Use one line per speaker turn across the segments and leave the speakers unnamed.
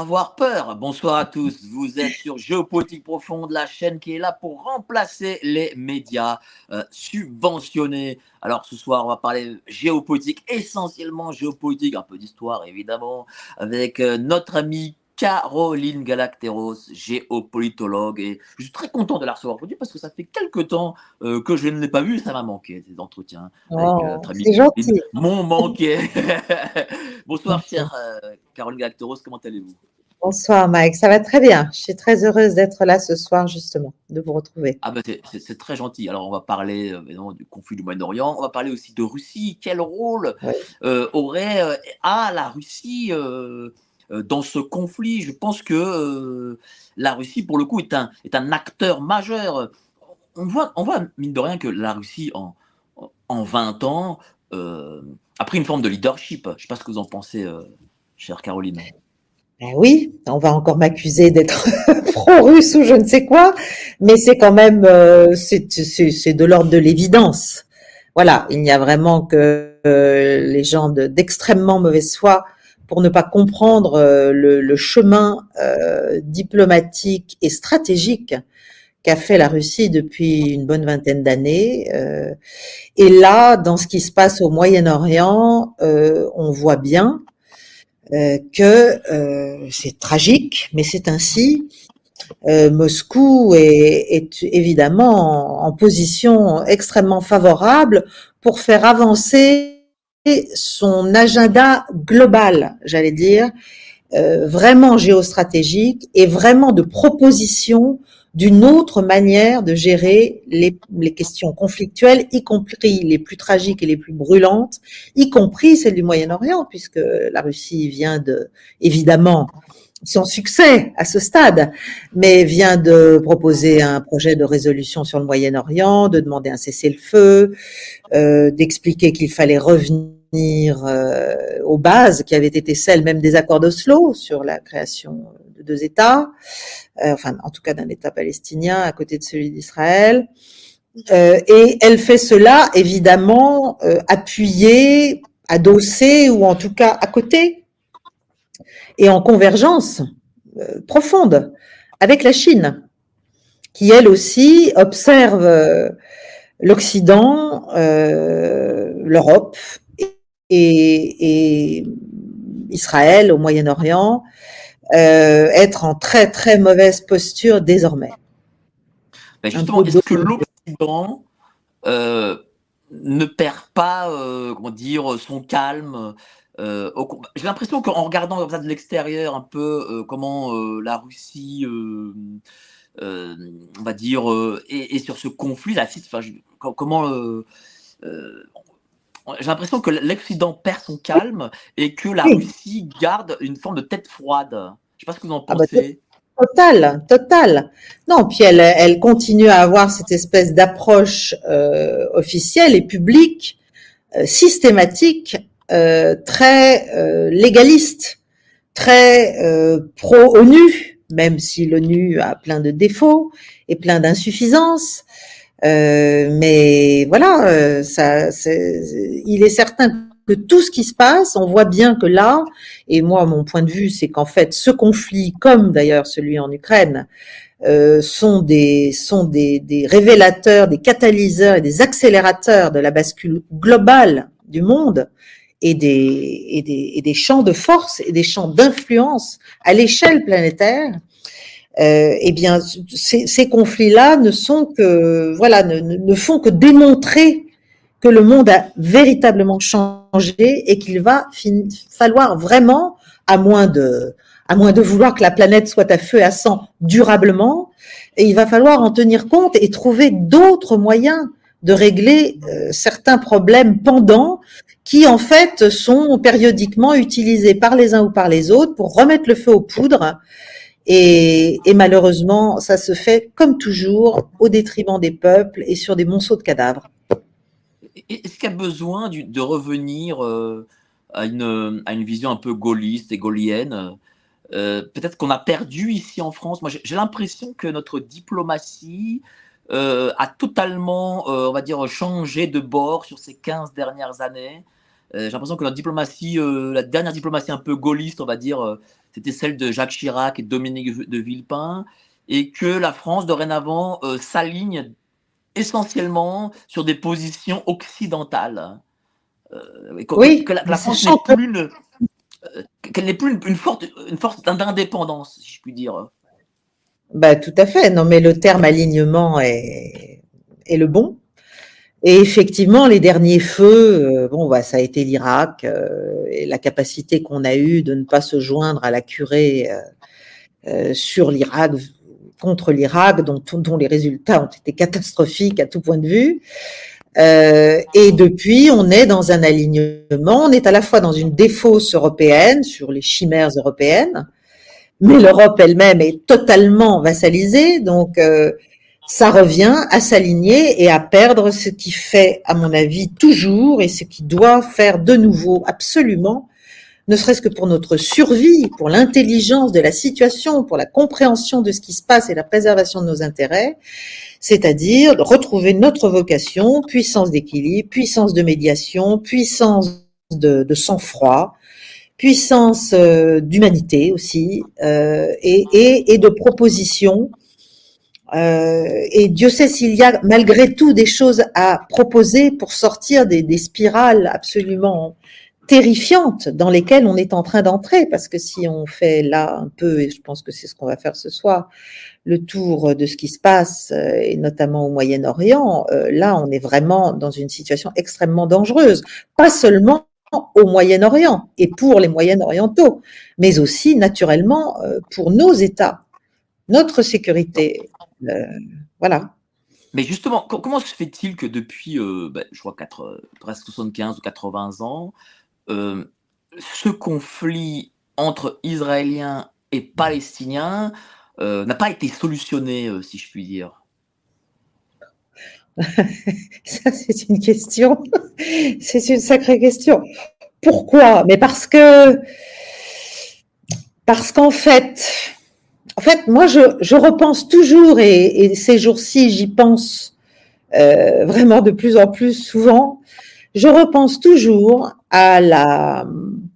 Avoir peur.
Bonsoir à tous. Vous êtes sur Géopolitique Profonde, la chaîne qui est là pour remplacer les médias euh, subventionnés. Alors ce soir, on va parler géopolitique, essentiellement géopolitique, un peu d'histoire évidemment, avec euh, notre amie Caroline Galacteros, géopolitologue. Et je suis très content de la recevoir aujourd'hui parce que ça fait quelques temps euh, que je ne l'ai pas vue ça m'a manqué, ces entretiens. avec,
Oh,
euh. Caroline. M'ont manqué. Bonsoir, chère euh, Caroline Galacteros, comment allez-vous?
Bonsoir Mike, ça va très bien. Je suis très heureuse d'être là ce soir justement, de vous retrouver.
Ah bah c'est- très gentil. Alors on va parler euh, du conflit du Moyen-Orient, on va parler aussi de Russie. Quel rôle
Oui.
euh, aurait euh, a la Russie dans ce conflit? Je pense que euh, la Russie pour le coup est un est un acteur majeur. On voit on voit mine de rien que la Russie en en 20 ans a pris une forme de leadership. Je ne sais pas ce que vous en pensez, euh, chère Caroline.
Ben oui, on va encore m'accuser d'être pro-russe ou je ne sais quoi, mais c'est quand même euh, c'est de l'ordre de l'évidence. Voilà, il n'y a vraiment que euh, les gens de- d'extrêmement mauvaise foi pour ne pas comprendre euh, le, le chemin euh, diplomatique et stratégique fait la Russie depuis une bonne vingtaine d'années. Euh, et là, dans ce qui se passe au Moyen-Orient, euh, on voit bien euh, que c'est tragique, mais c'est ainsi. Moscou est, évidemment en, position extrêmement favorable pour faire avancer son agenda global, j'allais dire, vraiment géostratégique et vraiment de proposition d'une autre manière de gérer les, questions conflictuelles, y compris les plus tragiques et les plus brûlantes, y compris celles du Moyen-Orient, puisque la Russie vient de, évidemment, sans succès à ce stade, mais vient de proposer un projet de résolution sur le Moyen-Orient, de demander un cessez-le-feu, euh, d'expliquer qu'il fallait revenir euh, aux bases qui avaient été celles même des accords d'Oslo sur la création deux États, euh, enfin en tout cas d'un État palestinien à côté de celui d'Israël. Euh, et elle fait cela évidemment euh, appuyée, adossée ou en tout cas à côté et en convergence euh, profonde avec la Chine, qui elle aussi observe l'Occident, l'Europe et, Israël au Moyen-Orient être en très très mauvaise posture désormais.
Ben justement, est-ce que
de-
l'Occident euh, ne perd pas, euh, comment dire, son calme euh, J'ai l'impression qu'en regardant comme ça de l'extérieur un peu euh, comment euh, la Russie, euh, euh, on va dire, euh, est, est sur ce conflit, la, enfin, je- comment euh, euh, j'ai l'impression que l'Occident perd son calme et que la
Oui.
Russie garde une forme de tête froide. Je ne sais pas ce que vous en
Ah bah,
pensez.
Total, total. Non, puis elle, elle continue à avoir cette espèce d'approche euh, officielle et publique, euh, systématique, euh, très euh, légaliste, très euh, pro-ONU, même si l'ONU a plein de défauts et plein d'insuffisances. Euh, mais voilà, euh, ça, c'est- il est certain que tout ce qui se passe, on voit bien que là, et moi, mon point de vue, c'est qu'en fait, ce conflit, comme d'ailleurs celui en Ukraine, euh, sont des sont des, des révélateurs, des catalyseurs et des accélérateurs de la bascule globale du monde et des et des, et des champs de force et des champs d'influence à l'échelle planétaire. Euh, eh bien, ces, conflits-là ne sont que voilà ne, font que démontrer que le monde a véritablement changé et qu'il va falloir vraiment, à moins de, à moins de vouloir que la planète soit à feu et à sang durablement, il va falloir en tenir compte et trouver d'autres moyens de régler euh, certains problèmes pendants qui en fait sont périodiquement utilisés par les uns ou par les autres pour remettre le feu aux poudres. Et, malheureusement, ça se fait comme toujours au détriment des peuples et sur des monceaux de cadavres.
Est-ce qu'il y a besoin de revenir euh, à une, à une vision un peu gaulliste et gaullienne euh, Peut-être qu'on a perdu ici en France? Moi, j'ai l'impression que notre diplomatie euh, a totalement, on va dire, changé de bord sur ces 15 dernières années. J'ai l'impression que notre diplomatie, la dernière diplomatie un peu gaulliste, on va dire, c'était celle de Jacques Chirac et Dominique de Villepin, et que la France, dorénavant, s'aligne essentiellement sur des positions occidentales.
Euh, oui,
que la, France n'est plus une, euh, qu'elle n'est plus une, forte, une force d'indépendance, si je puis dire.
Bah, tout à fait. Non, mais le terme alignement est, est le bon. Et effectivement, les derniers feux, euh, bon, bah, ça a été l'Irak et la capacité qu'on a eue de ne pas se joindre à la curée sur l'Irak contre l'Irak, dont, dont, les résultats ont été catastrophiques à tout point de vue. Euh, et depuis, on est dans un alignement, on est à la fois dans une défausse européenne sur les chimères européennes, mais l'Europe elle-même est totalement vassalisée, donc euh, ça revient à s'aligner et à perdre ce qui fait, à mon avis, toujours et ce qui doit faire de nouveau absolument ne serait-ce que pour notre survie, pour l'intelligence de la situation, pour la compréhension de ce qui se passe et la préservation de nos intérêts, c'est-à-dire retrouver notre vocation, puissance d'équilibre, puissance de médiation, puissance de, sang-froid, puissance euh, d'humanité aussi, euh, et, de proposition. Euh, et Dieu sait s'il y a malgré tout des choses à proposer pour sortir des, des spirales absolument terrifiantes dans lesquelles on est en train d'entrer, parce que si on fait là un peu, et je pense que c'est ce qu'on va faire ce soir, le tour de ce qui se passe, euh, et notamment au Moyen-Orient, euh, là on est vraiment dans une situation extrêmement dangereuse, pas seulement au Moyen-Orient et pour les Moyen-Orientaux, mais aussi naturellement euh, pour nos États, notre sécurité. Voilà.
Mais justement, comment se fait-il que depuis, ben, je crois, 4, presque 75 ou 80 ans, euh, ce conflit entre Israéliens et Palestiniens euh, n'a pas été solutionné, euh, si je puis dire?
Ça, c'est une question. c'est une sacrée question. Pourquoi? Mais parce que, parce qu'en fait, en fait, moi, je, je repense toujours, et, et ces jours-ci, j'y pense vraiment de plus en plus souvent. Je repense toujours à la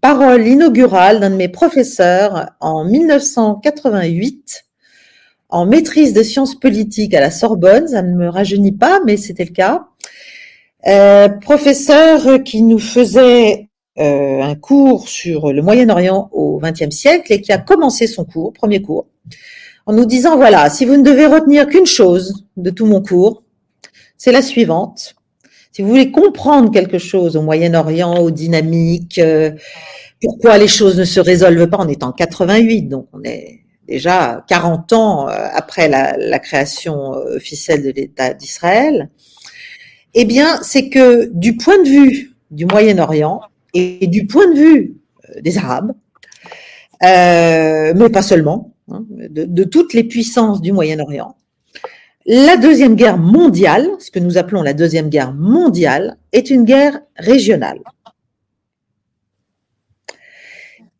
parole inaugurale d'un de mes professeurs en 1988 en maîtrise de sciences politiques à la Sorbonne. Ça ne me rajeunit pas, mais c'était le cas. Euh, professeur qui nous faisait euh, un cours sur le Moyen-Orient au XXe siècle et qui a commencé son cours, premier cours, en nous disant voilà, si vous ne devez retenir qu'une chose de tout mon cours, c'est la suivante. Si vous voulez comprendre quelque chose au Moyen-Orient, aux dynamiques, euh, pourquoi les choses ne se résolvent pas, on est en 88, donc on est déjà 40 ans euh, après la, création euh, officielle de l'État d'Israël, eh bien, c'est que du point de vue du Moyen-Orient et du point de vue des Arabes, mais pas seulement, hein, de, toutes les puissances du Moyen-Orient, la deuxième guerre mondiale, ce que nous appelons la deuxième guerre mondiale, est une guerre régionale.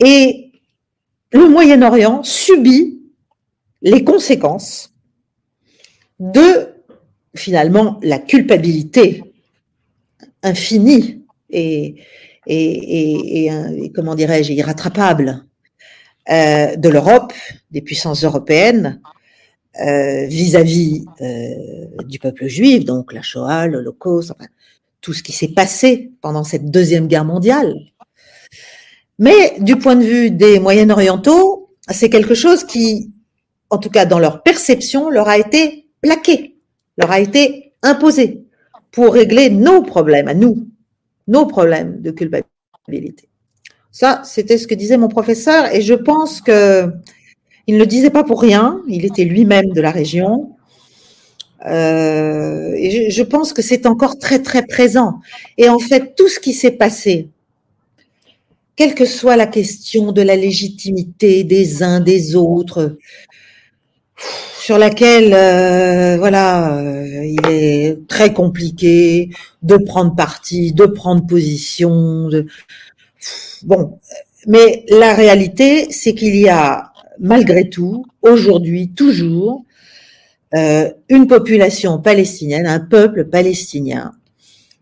Et le Moyen-Orient subit les conséquences de finalement la culpabilité infinie et, et, comment dirais-je, irrattrapable euh, de l'Europe, des puissances européennes, euh, vis-à-vis euh, du peuple juif, donc la Shoah, l'Holocauste, enfin, tout ce qui s'est passé pendant cette deuxième guerre mondiale. Mais du point de vue des Moyen-Orientaux, c'est quelque chose qui, en tout cas dans leur perception, leur a été plaqué, leur a été imposé. pour régler nos problèmes à nous, nos problèmes de culpabilité. Ça, c'était ce que disait mon professeur et je pense que il ne le disait pas pour rien. Il était lui-même de la région. Euh, et je, pense que c'est encore très très présent. Et en fait, tout ce qui s'est passé, quelle que soit la question de la légitimité des uns des autres, sur laquelle, euh, voilà, euh, il est très compliqué de prendre parti, de prendre position. De... Bon, mais la réalité, c'est qu'il y a malgré tout, aujourd'hui, toujours, euh, une population palestinienne, un peuple palestinien,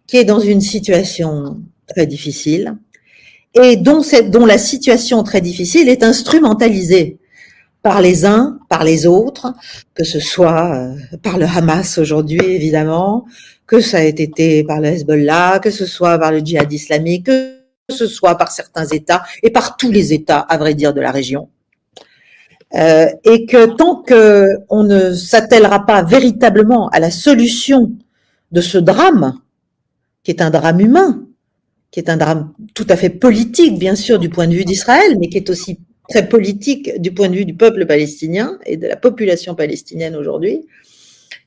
qui est dans une situation très difficile et dont, cette, dont la situation très difficile est instrumentalisée par les uns, par les autres, que ce soit euh, par le Hamas aujourd'hui, évidemment, que ça ait été par le Hezbollah, que ce soit par le djihad islamique, que ce soit par certains États et par tous les États, à vrai dire, de la région. Euh, et que tant qu'on ne s'attellera pas véritablement à la solution de ce drame, qui est un drame humain, qui est un drame tout à fait politique, bien sûr, du point de vue d'Israël, mais qui est aussi très politique du point de vue du peuple palestinien et de la population palestinienne aujourd'hui,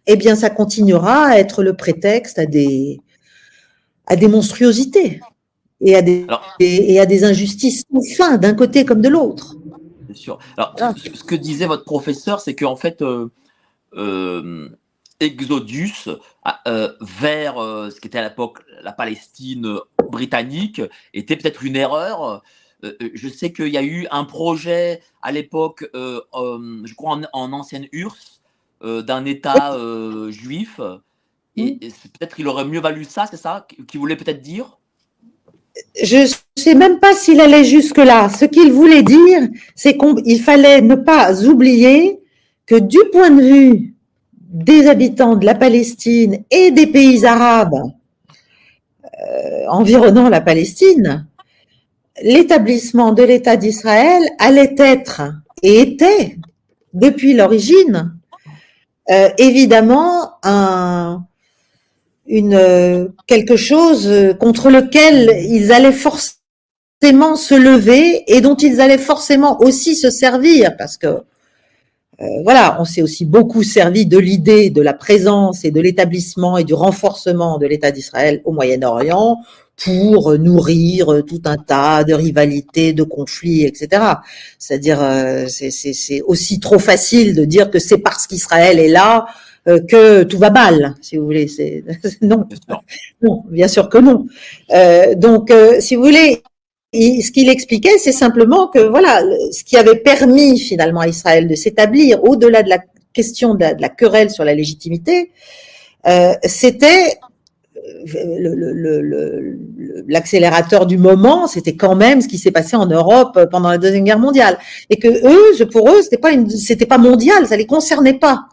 eh bien, ça continuera à être le prétexte à des monstruosités et à des, et à des injustices sans fin d'un côté comme de l'autre
sûr. Alors, ah. ce que disait votre professeur, c'est qu'en fait, euh, euh, Exodus euh, vers ce qui était à l'époque la Palestine britannique était peut-être une erreur. je sais qu'il y a eu un projet à l'époque, je crois en, ancienne URSS, d'un État juif. Et, et peut-être qu'il aurait mieux valu ça, c'est ça qu'il voulait peut-être dire?
Je ne sais même pas s'il allait jusque-là. Ce qu'il voulait dire, c'est qu'il fallait ne pas oublier que du point de vue des habitants de la Palestine et des pays arabes euh, environnant la Palestine, l'établissement de l'État d'Israël allait être et était, depuis l'origine, euh, évidemment un, une euh, quelque chose euh, contre lequel ils allaient forcément se lever et dont ils allaient forcément aussi se servir parce que euh, voilà, on s'est aussi beaucoup servi de l'idée de la présence et de l'établissement et du renforcement de l'État d'Israël au Moyen-Orient pour nourrir tout un tas de rivalités, de conflits, etc. C'est-à-dire, c'est aussi trop facile de dire que c'est parce qu'Israël est là que tout va mal, si vous voulez. C'est non, non, bien sûr que non. Euh, donc, euh, si vous voulez, ce qu'il expliquait, c'est simplement que voilà, ce qui avait permis finalement à Israël de s'établir au-delà de la question de la, querelle sur la légitimité, c'était l'accélérateur du moment, c'était quand même ce qui s'est passé en Europe pendant la deuxième guerre mondiale, et que eux, pour eux, c'était pas c'était pas mondial, ça les concernait pas.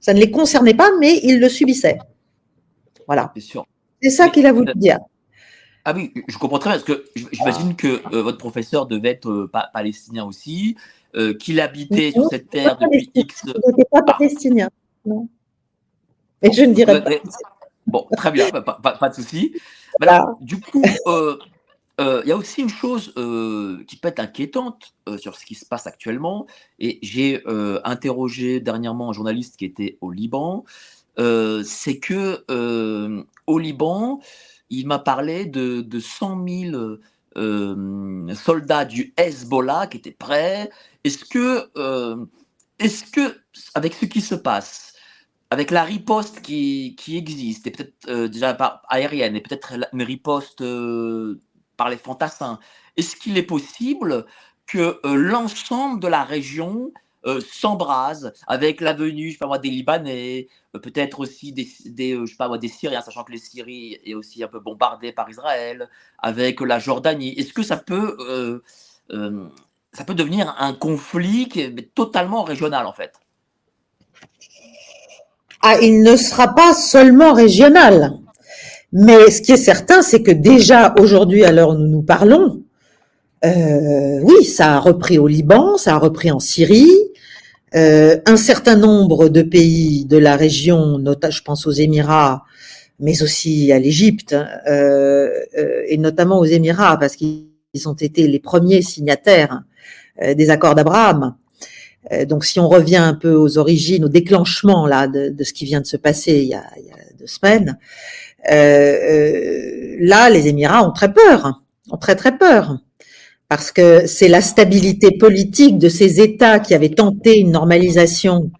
Ça ne les concernait pas, mais ils le subissaient. Voilà. C'est ça qu'il a voulu dire.
Ah oui, je comprends très bien, parce que j'imagine que euh, votre professeur devait être euh, palestinien aussi, euh, qu'il habitait sur cette terre depuis X.
Il n'était pas palestinien, non. Et je ne dirais pas.
Bon, très bien, pas, de souci. Voilà. Du coup, il y a aussi une chose qui peut être inquiétante sur ce qui se passe actuellement. Et j'ai interrogé dernièrement un journaliste qui était au Liban. c'est que au Liban, il m'a parlé de, de 100 000 soldats du Hezbollah qui étaient prêts. Est-ce que, est-ce que, avec ce qui se passe, avec la riposte qui, existe, et peut-être déjà aérienne, et peut-être une riposte par les fantassins. Est-ce qu'il est possible que euh, l'ensemble de la région euh, s'embrase avec la venue, je des Libanais, euh, peut-être aussi des, je des Syriens, sachant que les Syrie est aussi un peu bombardée par Israël, avec la Jordanie. Est-ce que ça peut, ça peut devenir un conflit qui est totalement régional en fait?
Ah, il ne sera pas seulement régional. Mais ce qui est certain, c'est que déjà aujourd'hui, à l'heure où nous nous parlons, euh, oui, ça a repris au Liban, ça a repris en Syrie. Euh, un certain nombre de pays de la région, je pense aux Émirats, mais aussi à l'Égypte euh, euh, et notamment aux Émirats parce qu'ils ont été les premiers signataires euh, des accords d'Abraham. Euh, donc, si on revient un peu aux origines, au déclenchement là de, ce qui vient de se passer il y a, deux semaines, là, les Émirats ont très peur, ont très très peur, parce que c'est la stabilité politique de ces États qui avaient tenté une normalisation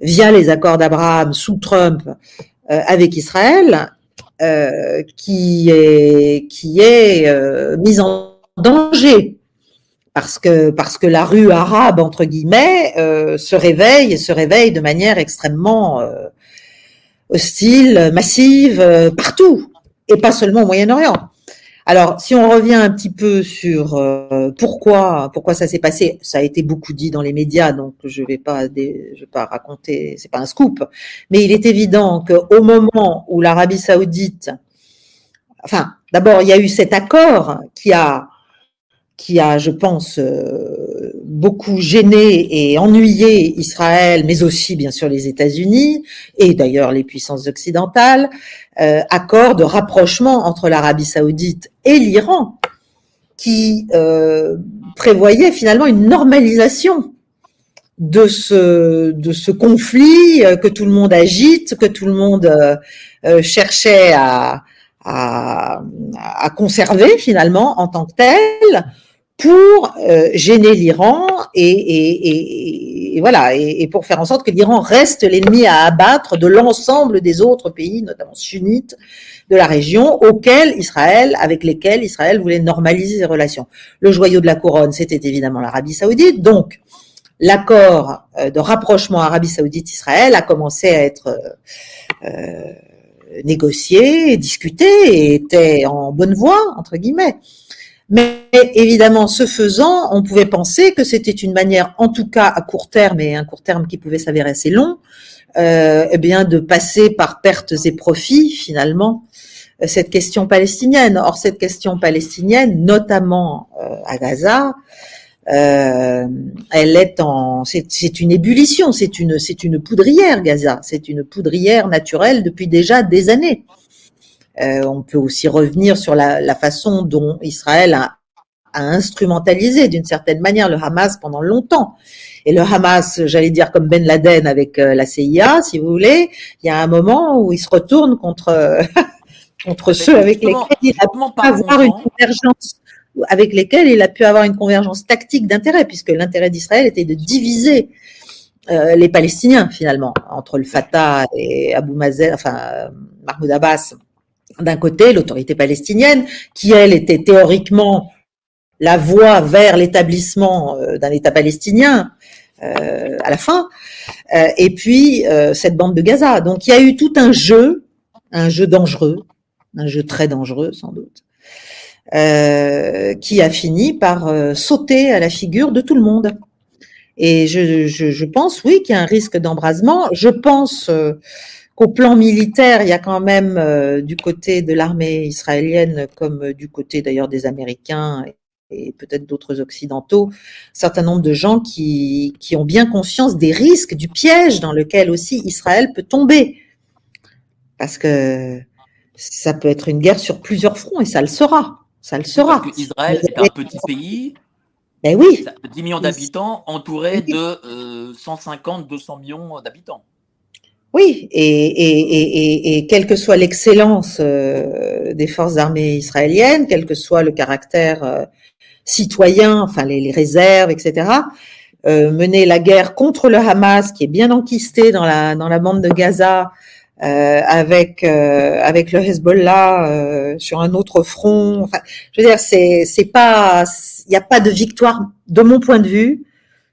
via les accords d'Abraham sous Trump euh, avec Israël, euh, qui est qui est euh, mise en danger. Parce que parce que la rue arabe entre guillemets euh, se réveille et se réveille de manière extrêmement euh, hostile, massive euh, partout et pas seulement au Moyen-Orient. Alors, si on revient un petit peu sur euh, pourquoi pourquoi ça s'est passé, ça a été beaucoup dit dans les médias, donc je vais pas vais pas raconter, c'est pas un scoop, mais il est évident qu'au moment où l'Arabie Saoudite, enfin, d'abord il y a eu cet accord qui a qui a, je pense, euh, beaucoup gêné et ennuyé Israël, mais aussi bien sûr les États-Unis et d'ailleurs les puissances occidentales, euh, accord de rapprochement entre l'Arabie saoudite et l'Iran, qui euh, prévoyait finalement une normalisation de ce de ce conflit euh, que tout le monde agite, que tout le monde euh, euh, cherchait à, à à conserver finalement en tant que tel pour euh, gêner l'Iran et, et, voilà et, et pour faire en sorte que l'Iran reste l'ennemi à abattre de l'ensemble des autres pays, notamment sunnites de la région, auxquels Israël, avec lesquels Israël voulait normaliser ses relations. Le joyau de la couronne, c'était évidemment l'Arabie Saoudite, donc l'accord euh, de rapprochement Arabie Saoudite-Israël a commencé à être euh, euh, négocié, discuté et était en bonne voie entre guillemets. Mais évidemment, ce faisant, on pouvait penser que c'était une manière, en tout cas à court terme, et un court terme qui pouvait s'avérer assez long, euh, eh bien, de passer par pertes et profits, finalement, euh, cette question palestinienne. Or, cette question palestinienne, notamment euh, à Gaza, euh, elle est en, c'est une ébullition, c'est une, c'est une poudrière, Gaza, c'est une poudrière naturelle depuis déjà des années. Euh, on peut aussi revenir sur la, la façon dont Israël a, a instrumentalisé d'une certaine manière le Hamas pendant longtemps. Et le Hamas, j'allais dire comme Ben Laden avec euh, la CIA, si vous voulez, il y a un moment où il se retourne contre contre ceux avec lesquels il a pu avoir une convergence avec lesquels il a pu avoir une convergence tactique d'intérêt, puisque l'intérêt d'Israël était de diviser euh, les Palestiniens finalement entre le Fatah et Abu Mazen, enfin Mahmoud Abbas d'un côté, l'autorité palestinienne, qui elle était théoriquement la voie vers l'établissement euh, d'un État palestinien euh, à la fin, euh, et puis cette bande de Gaza. Donc il y a eu tout un jeu, un jeu dangereux, un jeu très dangereux sans doute, qui a fini par sauter à la figure de tout le monde. Et je, pense, oui, qu'il y a un risque d'embrasement. Je pense qu'au plan militaire, il y a quand même euh, du côté de l'armée israélienne, comme euh, du côté d'ailleurs des Américains et peut-être d'autres occidentaux, un certain nombre de gens qui, qui ont bien conscience des risques, du piège dans lequel aussi Israël peut tomber. Parce que ça peut être une guerre sur plusieurs fronts et ça le sera. Ça le sera.
Parce que Israël est un petit pays.
Ben oui.
10 millions d'habitants entouré de euh, 150-200 millions d'habitants.
Oui, et, et, et, et, quelle que soit l'excellence euh, des forces armées israéliennes, quel que soit le caractère euh, citoyen, enfin les, les, réserves, etc., euh, mener la guerre contre le Hamas, qui est bien enquisté dans la, dans la bande de Gaza, euh, avec euh, avec le Hezbollah euh, sur un autre front. Enfin, je veux dire, c'est c'est pas, il n'y a pas de victoire de mon point de vue.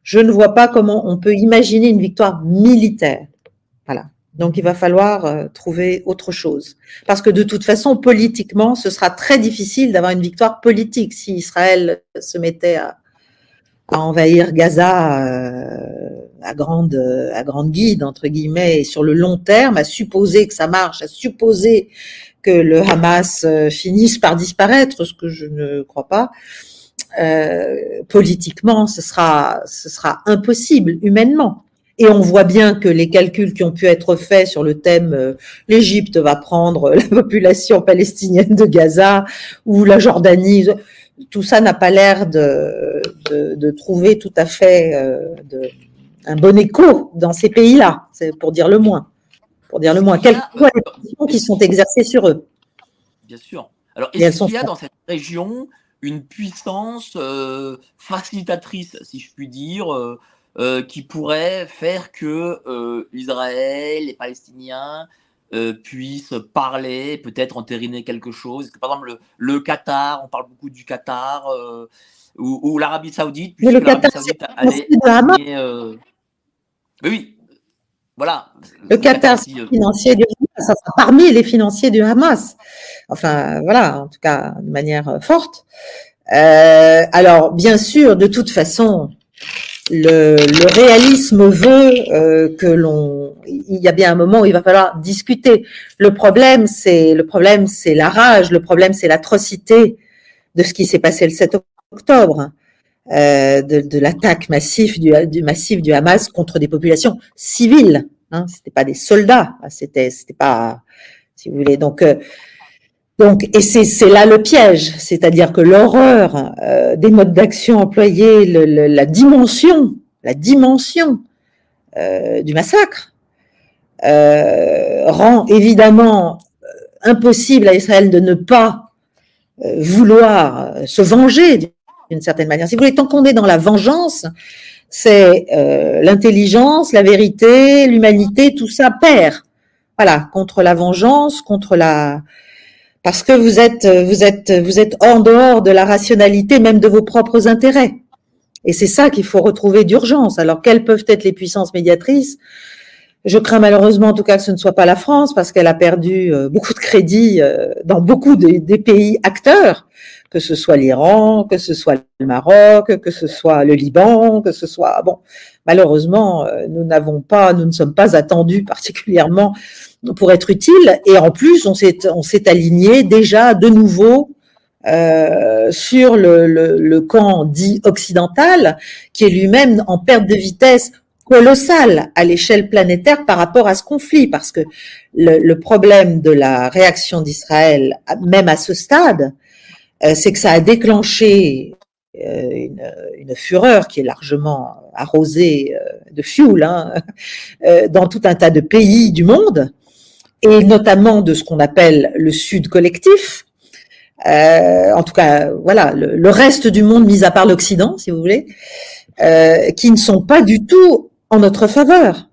Je ne vois pas comment on peut imaginer une victoire militaire. Donc il va falloir euh, trouver autre chose. Parce que de toute façon, politiquement, ce sera très difficile d'avoir une victoire politique si Israël se mettait à, envahir Gaza euh, à grande à grande guide entre guillemets et sur le long terme, à supposer que ça marche, à supposer que le Hamas euh, finisse par disparaître, ce que je ne crois pas. Politiquement, ce sera ce sera impossible humainement. Et on voit bien que les calculs qui ont pu être faits sur le thème euh, l'Égypte va prendre la population palestinienne de Gaza ou la Jordanie, tout ça n'a pas l'air de, de, de, trouver tout à fait euh, de, un bon écho dans ces pays-là, c'est pour dire le moins. Pour dire le moins. Quelles que soient les pressions qui sont exercées sur eux?
Bien sûr. Alors, est-ce qu'il y a dans cette région une puissance euh, facilitatrice, si je puis dire, euh, qui pourrait faire que euh, Israël, les Palestiniens euh, puissent parler, peut-être entériner quelque chose. Par exemple, le, le, Qatar, on parle beaucoup du Qatar, euh, ou, ou l'Arabie Saoudite,
puisque l'Arabie Saoudite allait.
Mais oui, voilà.
Le Qatar, c'est
euh,
financier du Hamas, parmi les financiers du Hamas. Enfin, voilà, en tout cas, de manière forte. Euh, alors, bien sûr, de toute façon, le, réalisme veut euh, que l'on, il y a bien un moment où il va falloir discuter. Le problème, c'est le problème, c'est la rage. Le problème, c'est l'atrocité de ce qui s'est passé le 7 octobre. Euh, de, l'attaque massive du, du, Hamas contre des populations civiles. Hein, c'était pas des soldats, c'était c'était pas, si vous voulez. Donc euh, donc et c'est là le piège, c'est-à-dire que l'horreur euh, des modes d'action employés, le, le, la dimension, la dimension euh, du massacre rend évidemment impossible à Israël de ne pas vouloir se venger d'une certaine manière. Si vous voulez, tant qu'on est dans la vengeance, c'est euh, l'intelligence, la vérité, l'humanité, tout ça perd. Voilà, contre la vengeance, contre la parce que vous êtes vous êtes vous êtes en dehors de la rationalité même de vos propres intérêts. Et c'est ça qu'il faut retrouver d'urgence. Alors quelles peuvent être les puissances médiatrices? Je crains malheureusement en tout cas que ce ne soit pas la France parce qu'elle a perdu euh, beaucoup de crédit euh, dans beaucoup des, des pays acteurs que ce soit l'Iran, que ce soit le Maroc, que ce soit le Liban, que ce soit bon. Malheureusement, euh, nous n'avons pas, nous ne sommes pas attendus particulièrement pour être utiles. Et en plus, on s'est on s'est aligné déjà de nouveau euh, sur le, le, le, camp dit occidental, qui est lui-même en perte de vitesse colossale à l'échelle planétaire par rapport à ce conflit, parce que le, le problème de la réaction d'Israël, même à ce stade, euh, c'est que ça a déclenché euh, une, une, fureur qui est largement arrosée euh, de fioul hein, dans tout un tas de pays du monde, et notamment de ce qu'on appelle le Sud collectif. Euh, en tout cas, voilà, le, le, reste du monde, mis à part l'Occident, si vous voulez, euh, qui ne sont pas du tout en notre faveur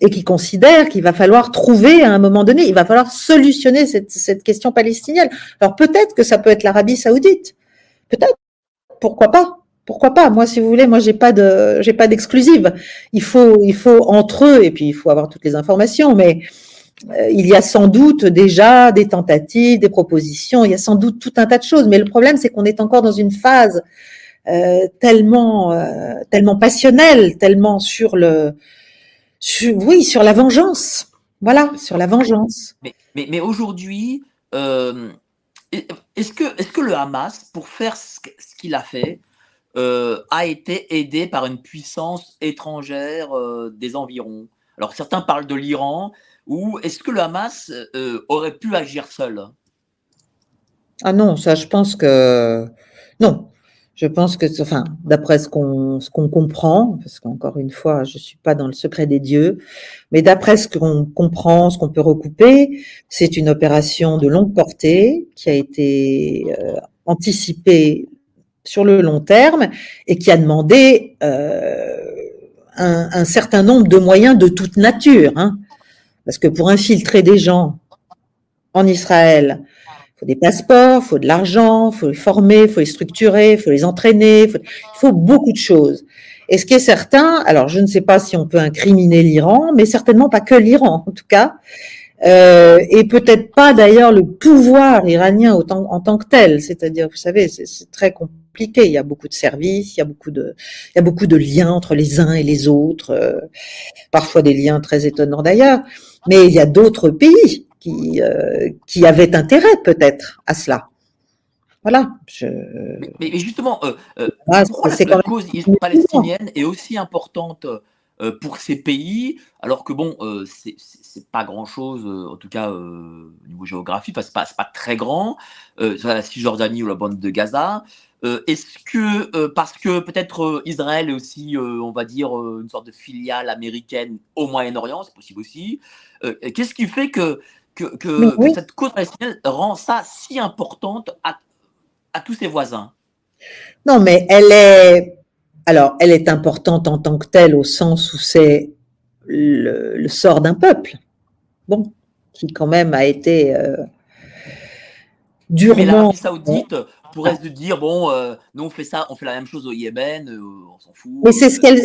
et qui considère qu'il va falloir trouver à un moment donné, il va falloir solutionner cette, cette question palestinienne. Alors peut-être que ça peut être l'Arabie saoudite, peut-être, pourquoi pas? Pourquoi pas? Moi, si vous voulez, moi j'ai pas de j'ai pas d'exclusive. Il faut il faut entre eux et puis il faut avoir toutes les informations. Mais il y a sans doute déjà des tentatives, des propositions. Il y a sans doute tout un tas de choses. Mais le problème, c'est qu'on est encore dans une phase euh, tellement euh, tellement passionnelle, tellement sur le oui, sur la vengeance. Voilà, sur la vengeance.
Mais, aujourd'hui, euh, est-ce que, le Hamas, pour faire ce qu'il a fait, euh, a été aidé par une puissance étrangère euh, des environs? Alors certains parlent de l'Iran, ou est-ce que le Hamas euh, aurait pu agir seul?
Ah non, ça je pense que non. Je pense que, enfin, d'après ce qu'on ce qu'on comprend, parce qu'encore une fois, je suis pas dans le secret des dieux, mais d'après ce qu'on comprend, ce qu'on peut recouper, c'est une opération de longue portée qui a été euh, anticipée sur le long terme et qui a demandé euh, un, un, certain nombre de moyens de toute nature, hein, parce que pour infiltrer des gens en Israël, faut des passeports, faut de l'argent, faut les former, faut les structurer, faut les entraîner, il faut beaucoup de choses. Et ce qui est certain, alors je ne sais pas si on peut incriminer l'Iran, mais certainement pas que l'Iran en tout cas, euh, et peut-être pas d'ailleurs le pouvoir iranien en tant que tel. C'est-à-dire, vous savez, c'est très compliqué. Il y a beaucoup de services, il y a beaucoup de, il y a beaucoup de liens entre les uns et les autres, euh, parfois des liens très étonnants d'ailleurs. Mais il y a d'autres pays qui, euh, qui avait intérêt peut-être à cela. Voilà. Je...
Mais, mais, justement, euh, euh, ah, pourquoi la, la cause palestinienne est aussi importante euh, pour ces pays, alors que bon, euh, c'est pas grand chose, en tout cas au niveau géographique, enfin, c'est pas, pas très grand, la Cisjordanie ou la bande de Gaza. Est-ce que, parce que peut-être Israël est aussi, on va dire, une sorte de filiale américaine au Moyen-Orient, c'est possible aussi, qu'est-ce qui fait que, que, que, cette cause palestinienne rend ça si importante à, à tous ses voisins?
Non, mais elle est alors, elle est importante en tant que telle au sens où c'est le, sort d'un peuple, bon, qui quand même a été euh, durement. Mais
l'Arabie Saoudite pourrait se dire bon, euh, nous on fait ça, on fait la même chose au Yémen, euh, on s'en fout.
Mais c'est ce qu'elle.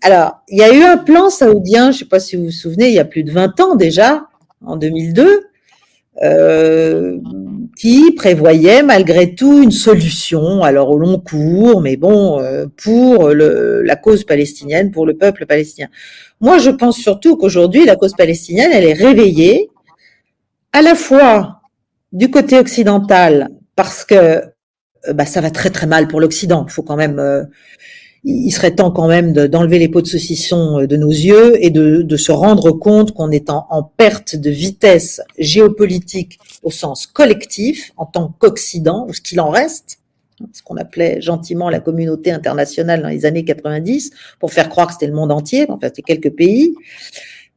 Alors, il y a eu un plan saoudien, je ne sais pas si vous vous souvenez, il y a plus de 20 ans déjà, en 2002, euh, qui prévoyait malgré tout une solution, alors au long cours, mais bon, euh, pour le, la cause palestinienne, pour le peuple palestinien. Moi, je pense surtout qu'aujourd'hui, la cause palestinienne, elle est réveillée à la fois du côté occidental, parce que euh, bah, ça va très très mal pour l'Occident. Il faut quand même il serait temps quand même d'enlever les pots de saucisson euh, de nos yeux et de, de se rendre compte qu'on est en, en, perte de vitesse géopolitique au sens collectif, en tant qu'Occident, ou ce qu'il en reste, ce qu'on appelait gentiment la communauté internationale dans les années 90, pour faire croire que c'était le monde entier, en fait c'était quelques pays.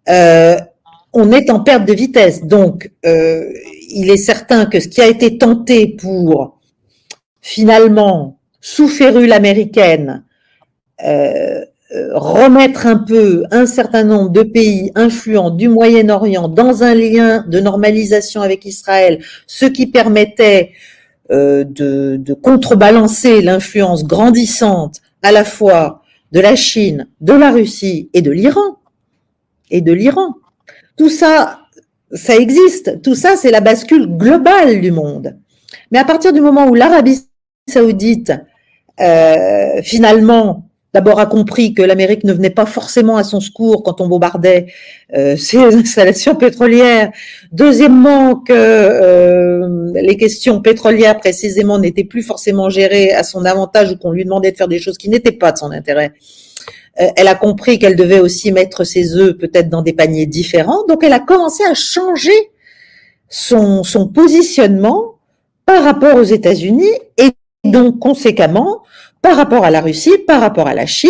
Euh, on est en perte de vitesse. Donc, euh, il est certain que ce qui a été tenté pour finalement, sous férule américaine, euh, euh, remettre un peu un certain nombre de pays influents du Moyen-Orient dans un lien de normalisation avec Israël, ce qui permettait euh, de, de, contrebalancer l'influence grandissante à la fois de la Chine, de la Russie et de l'Iran. Et de l'Iran. Tout ça, ça existe. Tout ça, c'est la bascule globale du monde. Mais à partir du moment où l'Arabie saoudite, euh, finalement, d'abord a compris que l'Amérique ne venait pas forcément à son secours quand on bombardait euh, ses installations pétrolières. Deuxièmement, que euh, les questions pétrolières précisément n'étaient plus forcément gérées à son avantage ou qu'on lui demandait de faire des choses qui n'étaient pas de son intérêt. Euh, elle a compris qu'elle devait aussi mettre ses œufs peut-être dans des paniers différents. Donc elle a commencé à changer son, son positionnement par rapport aux États-Unis et donc conséquemment par rapport à la Russie, par rapport à la Chine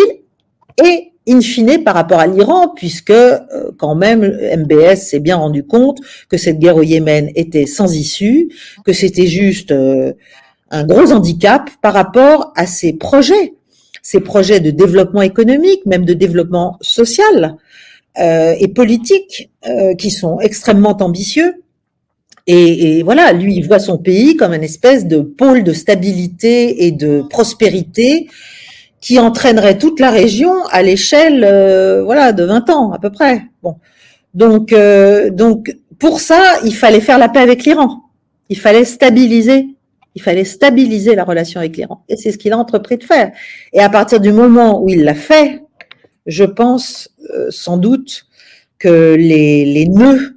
et in fine par rapport à l'Iran, puisque euh, quand même MBS s'est bien rendu compte que cette guerre au Yémen était sans issue, que c'était juste euh, un gros handicap par rapport à ses projets, ses projets de développement économique, même de développement social euh, et politique, qui sont extrêmement ambitieux et, et, voilà, lui, il voit son pays comme une espèce de pôle de stabilité et de prospérité qui entraînerait toute la région à l'échelle, euh, voilà, de 20 ans à peu près. Bon, donc, euh, donc pour ça, il fallait faire la paix avec l'Iran. Il fallait stabiliser, il fallait stabiliser la relation avec l'Iran. Et c'est ce qu'il a entrepris de faire. Et à partir du moment où il l'a fait, je pense euh, sans doute que les, les nœuds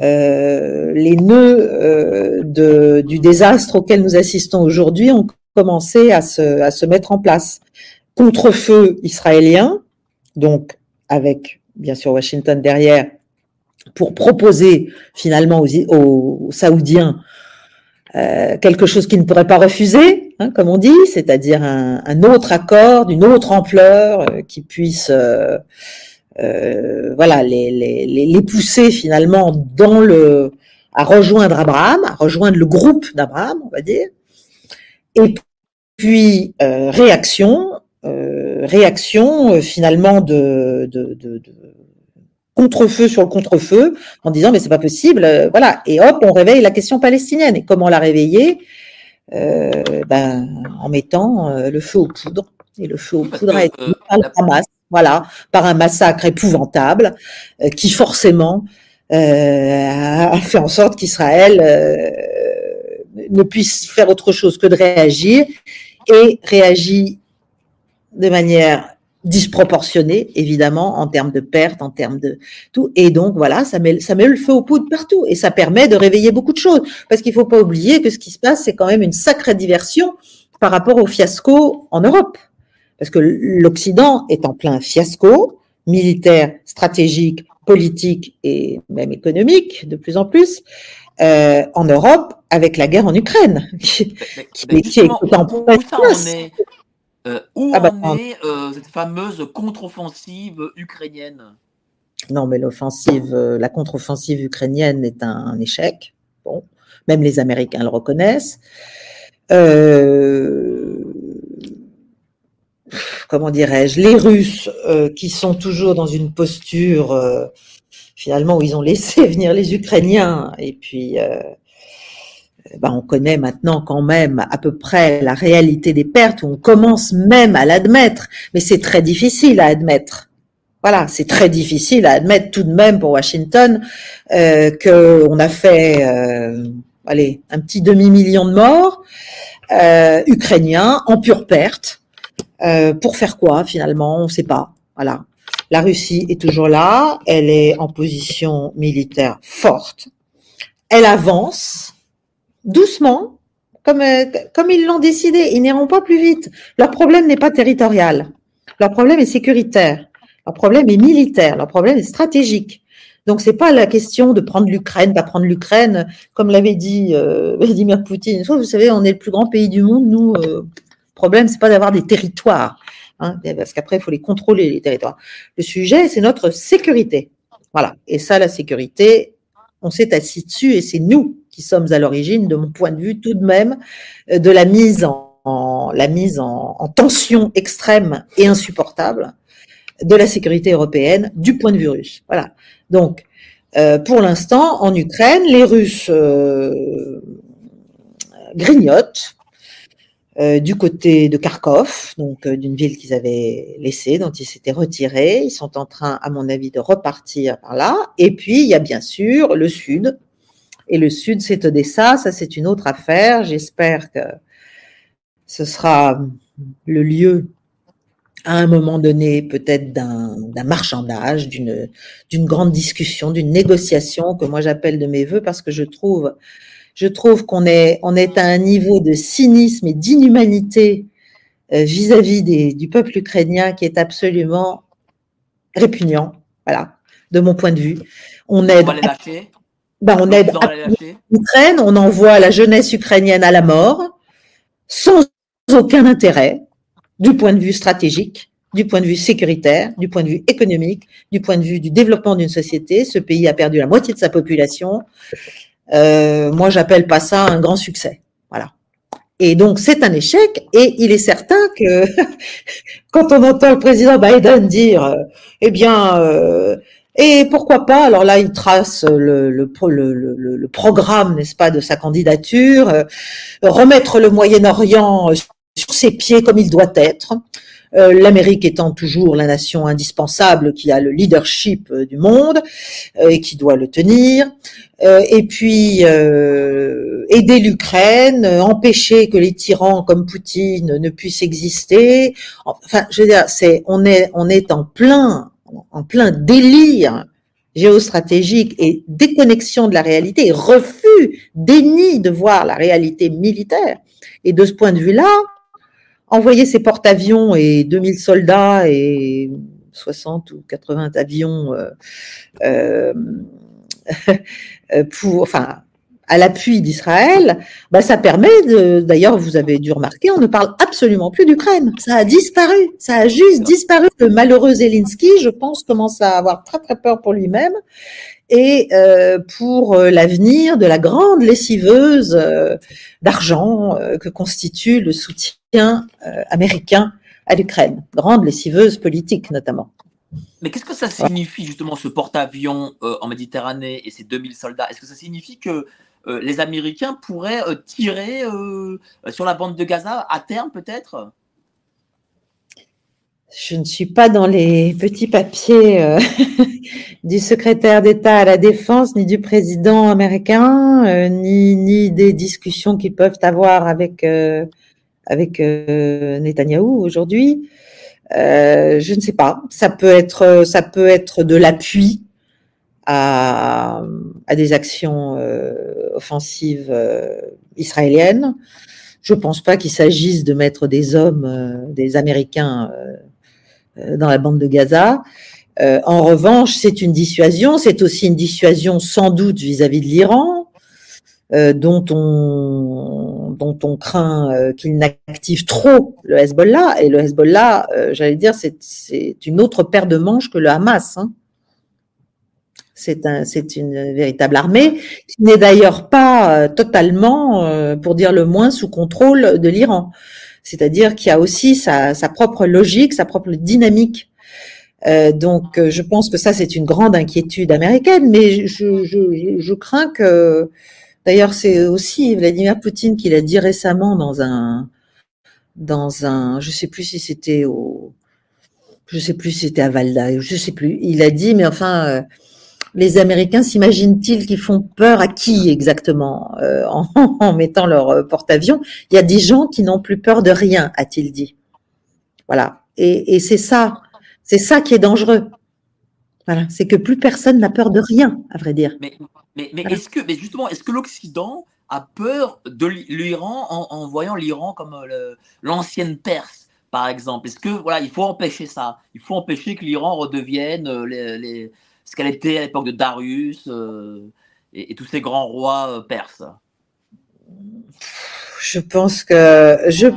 les nœuds euh, de, du désastre auquel nous assistons aujourd'hui ont commencé à se, à se mettre en place. Contre-feu israélien, donc avec bien sûr Washington derrière, pour proposer finalement aux, aux Saoudiens euh, quelque chose qu'ils ne pourraient pas refuser, hein, comme on dit, c'est-à-dire un, un, autre accord d'une autre ampleur euh, qui puisse euh, euh, voilà, les, les, les, pousser finalement dans le, à rejoindre Abraham, à rejoindre le groupe d'Abraham, on va dire. Et puis euh, réaction, euh, réaction euh, finalement de, de, de, de contre-feu sur le contre-feu en disant mais c'est pas possible, euh, voilà. Et hop, on réveille la question palestinienne. Et comment la réveiller? Ben, En mettant le feu aux poudres. Et le feu aux poudres a été le Hamas voilà, par un massacre épouvantable euh, qui forcément euh, a fait en sorte qu'Israël euh, ne puisse faire autre chose que de réagir et réagit de manière disproportionnée, évidemment, en termes de pertes, en termes de tout. Et donc, voilà, ça met, ça met le feu aux poudres partout. Et ça permet de réveiller beaucoup de choses. Parce qu'il faut pas oublier que ce qui se passe, c'est quand même une sacrée diversion par rapport au fiasco en Europe. Parce que l'Occident est en plein fiasco militaire, stratégique, politique et même économique de plus en plus euh, en Europe avec la guerre en Ukraine.
qui, mais, qui est en est euh, Où ah bah, en est euh, cette fameuse contre-offensive ukrainienne?
Non, mais l'offensive, euh, la contre-offensive ukrainienne est un, un, échec. Bon, même les Américains le reconnaissent. Comment dirais-je, les Russes euh, qui sont toujours dans une posture euh, finalement où ils ont laissé venir les Ukrainiens et puis euh, ben, on connaît maintenant quand même à peu près la réalité des pertes, où on commence même à l'admettre, mais c'est très difficile à admettre. Voilà, c'est très difficile à admettre tout de même pour Washington euh, qu'on a fait, allez, un petit demi-million de morts ukrainiens en pure perte. Euh, pour faire quoi finalement On ne sait pas. Voilà. La Russie est toujours là, elle est en position militaire forte, elle avance doucement, comme, euh, comme ils l'ont décidé, ils n'iront pas plus vite. Leur problème n'est pas territorial, leur problème est sécuritaire, leur problème est militaire, leur problème est stratégique. Donc c'est pas la question de prendre l'Ukraine, pas prendre l'Ukraine, comme l'avait dit euh, Vladimir Poutine. Vous savez, on est le plus grand pays du monde, nous. Problème, c'est pas d'avoir des territoires, hein, parce qu'après, il faut les contrôler, les territoires. Le sujet, c'est notre sécurité. Voilà. Et ça, la sécurité, on s'est assis dessus et c'est nous qui sommes à l'origine, de mon point de vue, tout de même, euh, de la mise en, tension extrême et insupportable de la sécurité européenne du point de vue russe. Voilà. Donc, euh, pour l'instant, en Ukraine, les Russes euh, grignotent euh, du côté de Kharkov, donc euh, d'une ville qu'ils avaient laissée, dont ils s'étaient retirés. Ils sont en train, à mon avis, de repartir par là. Et puis, il y a bien sûr le sud. Et le sud, c'est Odessa. Ça, c'est une autre affaire. J'espère que ce sera le lieu à un moment donné peut-être d'un marchandage, d'une grande discussion, d'une négociation que moi j'appelle de mes voeux parce que je trouve je trouve qu'on est, on est à un niveau de cynisme et d'inhumanité euh, vis-à-vis du peuple ukrainien qui est absolument répugnant, voilà, de mon point de vue. On aide, ben, on aide l'Ukraine, on envoie la jeunesse ukrainienne à la mort sans aucun intérêt du point de vue stratégique, du point de vue sécuritaire, du point de vue économique, du point de vue du développement d'une société. Ce pays a perdu la moitié de sa population. Euh, moi, j'appelle pas ça un grand succès. Voilà. Et donc, c'est un échec. Et il est certain que quand on entend le président Biden dire, euh, eh bien, euh, et pourquoi pas Alors là, il trace le, le, le, le programme, n'est-ce pas, de sa candidature, euh, remettre le Moyen-Orient sur ses pieds comme il doit être. Euh, L'Amérique étant toujours la nation indispensable qui a le leadership du monde et qui doit le tenir. Euh, et puis euh, aider l'Ukraine, empêcher que les tyrans comme Poutine ne puissent exister. Enfin, je veux dire, c'est on est on est en plein en plein délire géostratégique et déconnexion de la réalité, refus, déni de voir la réalité militaire. Et de ce point de vue-là, envoyer ses porte-avions et 2000 soldats et 60 ou 80 avions euh, euh, Euh, pour, enfin, à l'appui d'Israël, bah, ça permet d'ailleurs, vous avez dû remarquer, on ne parle absolument plus d'Ukraine. Ça a disparu. Ça a juste disparu. Le malheureux Zelensky, je pense, commence à avoir très, très peur pour lui-même et euh, pour euh, l'avenir de la grande lessiveuse euh, d'argent euh, que constitue le soutien américain à l'Ukraine. Grande lessiveuse politique, notamment.
Mais qu'est-ce que ça signifie justement ce porte-avions euh, en Méditerranée et ces 2000 soldats? Est-ce que ça signifie que euh, les Américains pourraient euh, tirer sur la bande de Gaza à terme peut-être?
Je ne suis pas dans les petits papiers du secrétaire d'État à la Défense, ni du président américain, ni, ni, des discussions qu'ils peuvent avoir avec, avec Netanyahou aujourd'hui. Euh, je ne sais pas. Ça peut être, ça peut être de l'appui à, à, des actions euh, offensives euh, israéliennes. Je ne pense pas qu'il s'agisse de mettre des hommes, euh, des Américains euh, dans la bande de Gaza. en revanche, c'est une dissuasion. C'est aussi une dissuasion sans doute vis-à-vis de l'Iran, dont on dont on craint qu'il n'active trop le Hezbollah. Et le Hezbollah, j'allais dire, c'est une autre paire de manches que le Hamas. Hein. C'est un, c'est une véritable armée qui n'est d'ailleurs pas euh, totalement, euh, pour dire le moins, sous contrôle de l'Iran. C'est-à-dire qu'il y a aussi sa, propre logique, sa propre dynamique. Euh, donc, je pense que ça, c'est une grande inquiétude américaine, mais je crains que, d'ailleurs, c'est aussi Vladimir Poutine qui l'a dit récemment dans un, dans un, je sais plus si c'était au, je sais plus si c'était à Valda, je sais plus. Il a dit, mais enfin, les Américains s'imaginent-ils qu'ils font peur à qui exactement euh, en, mettant leur euh, porte-avions? Il y a des gens qui n'ont plus peur de rien, a-t-il dit. Voilà. Et, c'est ça, c'est ça qui est dangereux. Voilà, c'est que plus personne n'a peur de rien, à vrai dire.
Est-ce que, mais justement, est-ce que l'Occident a peur de l'Iran en, voyant l'Iran comme euh, l'ancienne Perse, par exemple? Est-ce que voilà, il faut empêcher ça? Il faut empêcher que l'Iran redevienne les ce qu'elle était à l'époque de Darius euh, et, tous ces grands rois euh, perses?
Je pense que, je,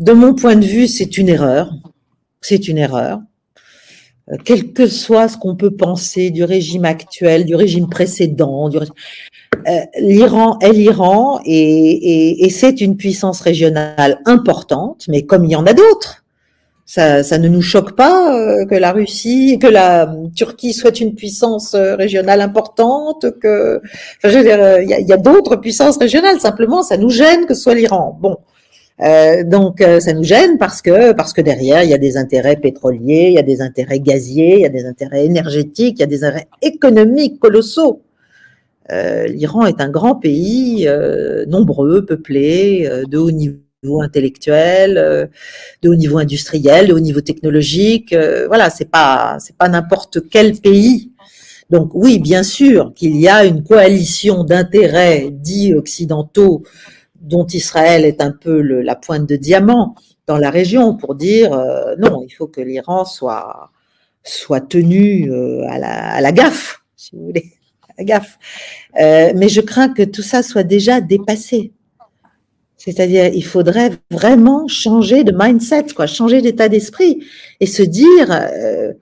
de mon point de vue, c'est une erreur. C'est une erreur. Euh, quel que soit ce qu'on peut penser du régime actuel, du régime précédent, l'Iran est l'Iran et c'est une puissance régionale importante, mais comme il y en a d'autres. Ça, ça, ne nous choque pas euh, que la Russie, que la Turquie soit une puissance euh, régionale importante, que, enfin, je veux dire, euh, il y a, y a d'autres puissances régionales. Simplement, ça nous gêne que ce soit l'Iran. Bon, euh, donc ça nous gêne parce que parce que derrière il y a des intérêts pétroliers, il y a des intérêts gaziers, il y a des intérêts énergétiques, il y a des intérêts économiques colossaux. Euh, L'Iran est un grand pays, nombreux, peuplé, de haut niveau intellectuel, euh, de haut niveau industriel, de haut niveau technologique. Euh, voilà, c'est pas c'est pas n'importe quel pays. Donc oui, bien sûr qu'il y a une coalition d'intérêts dits occidentaux dont Israël est un peu la pointe de diamant dans la région pour dire euh, non, il faut que l'Iran soit soit tenu à la, à la gaffe, si vous voulez, à la gaffe. mais je crains que tout ça soit déjà dépassé. C'est-à-dire, il faudrait vraiment changer de mindset, quoi, changer d'état d'esprit et se dire, euh,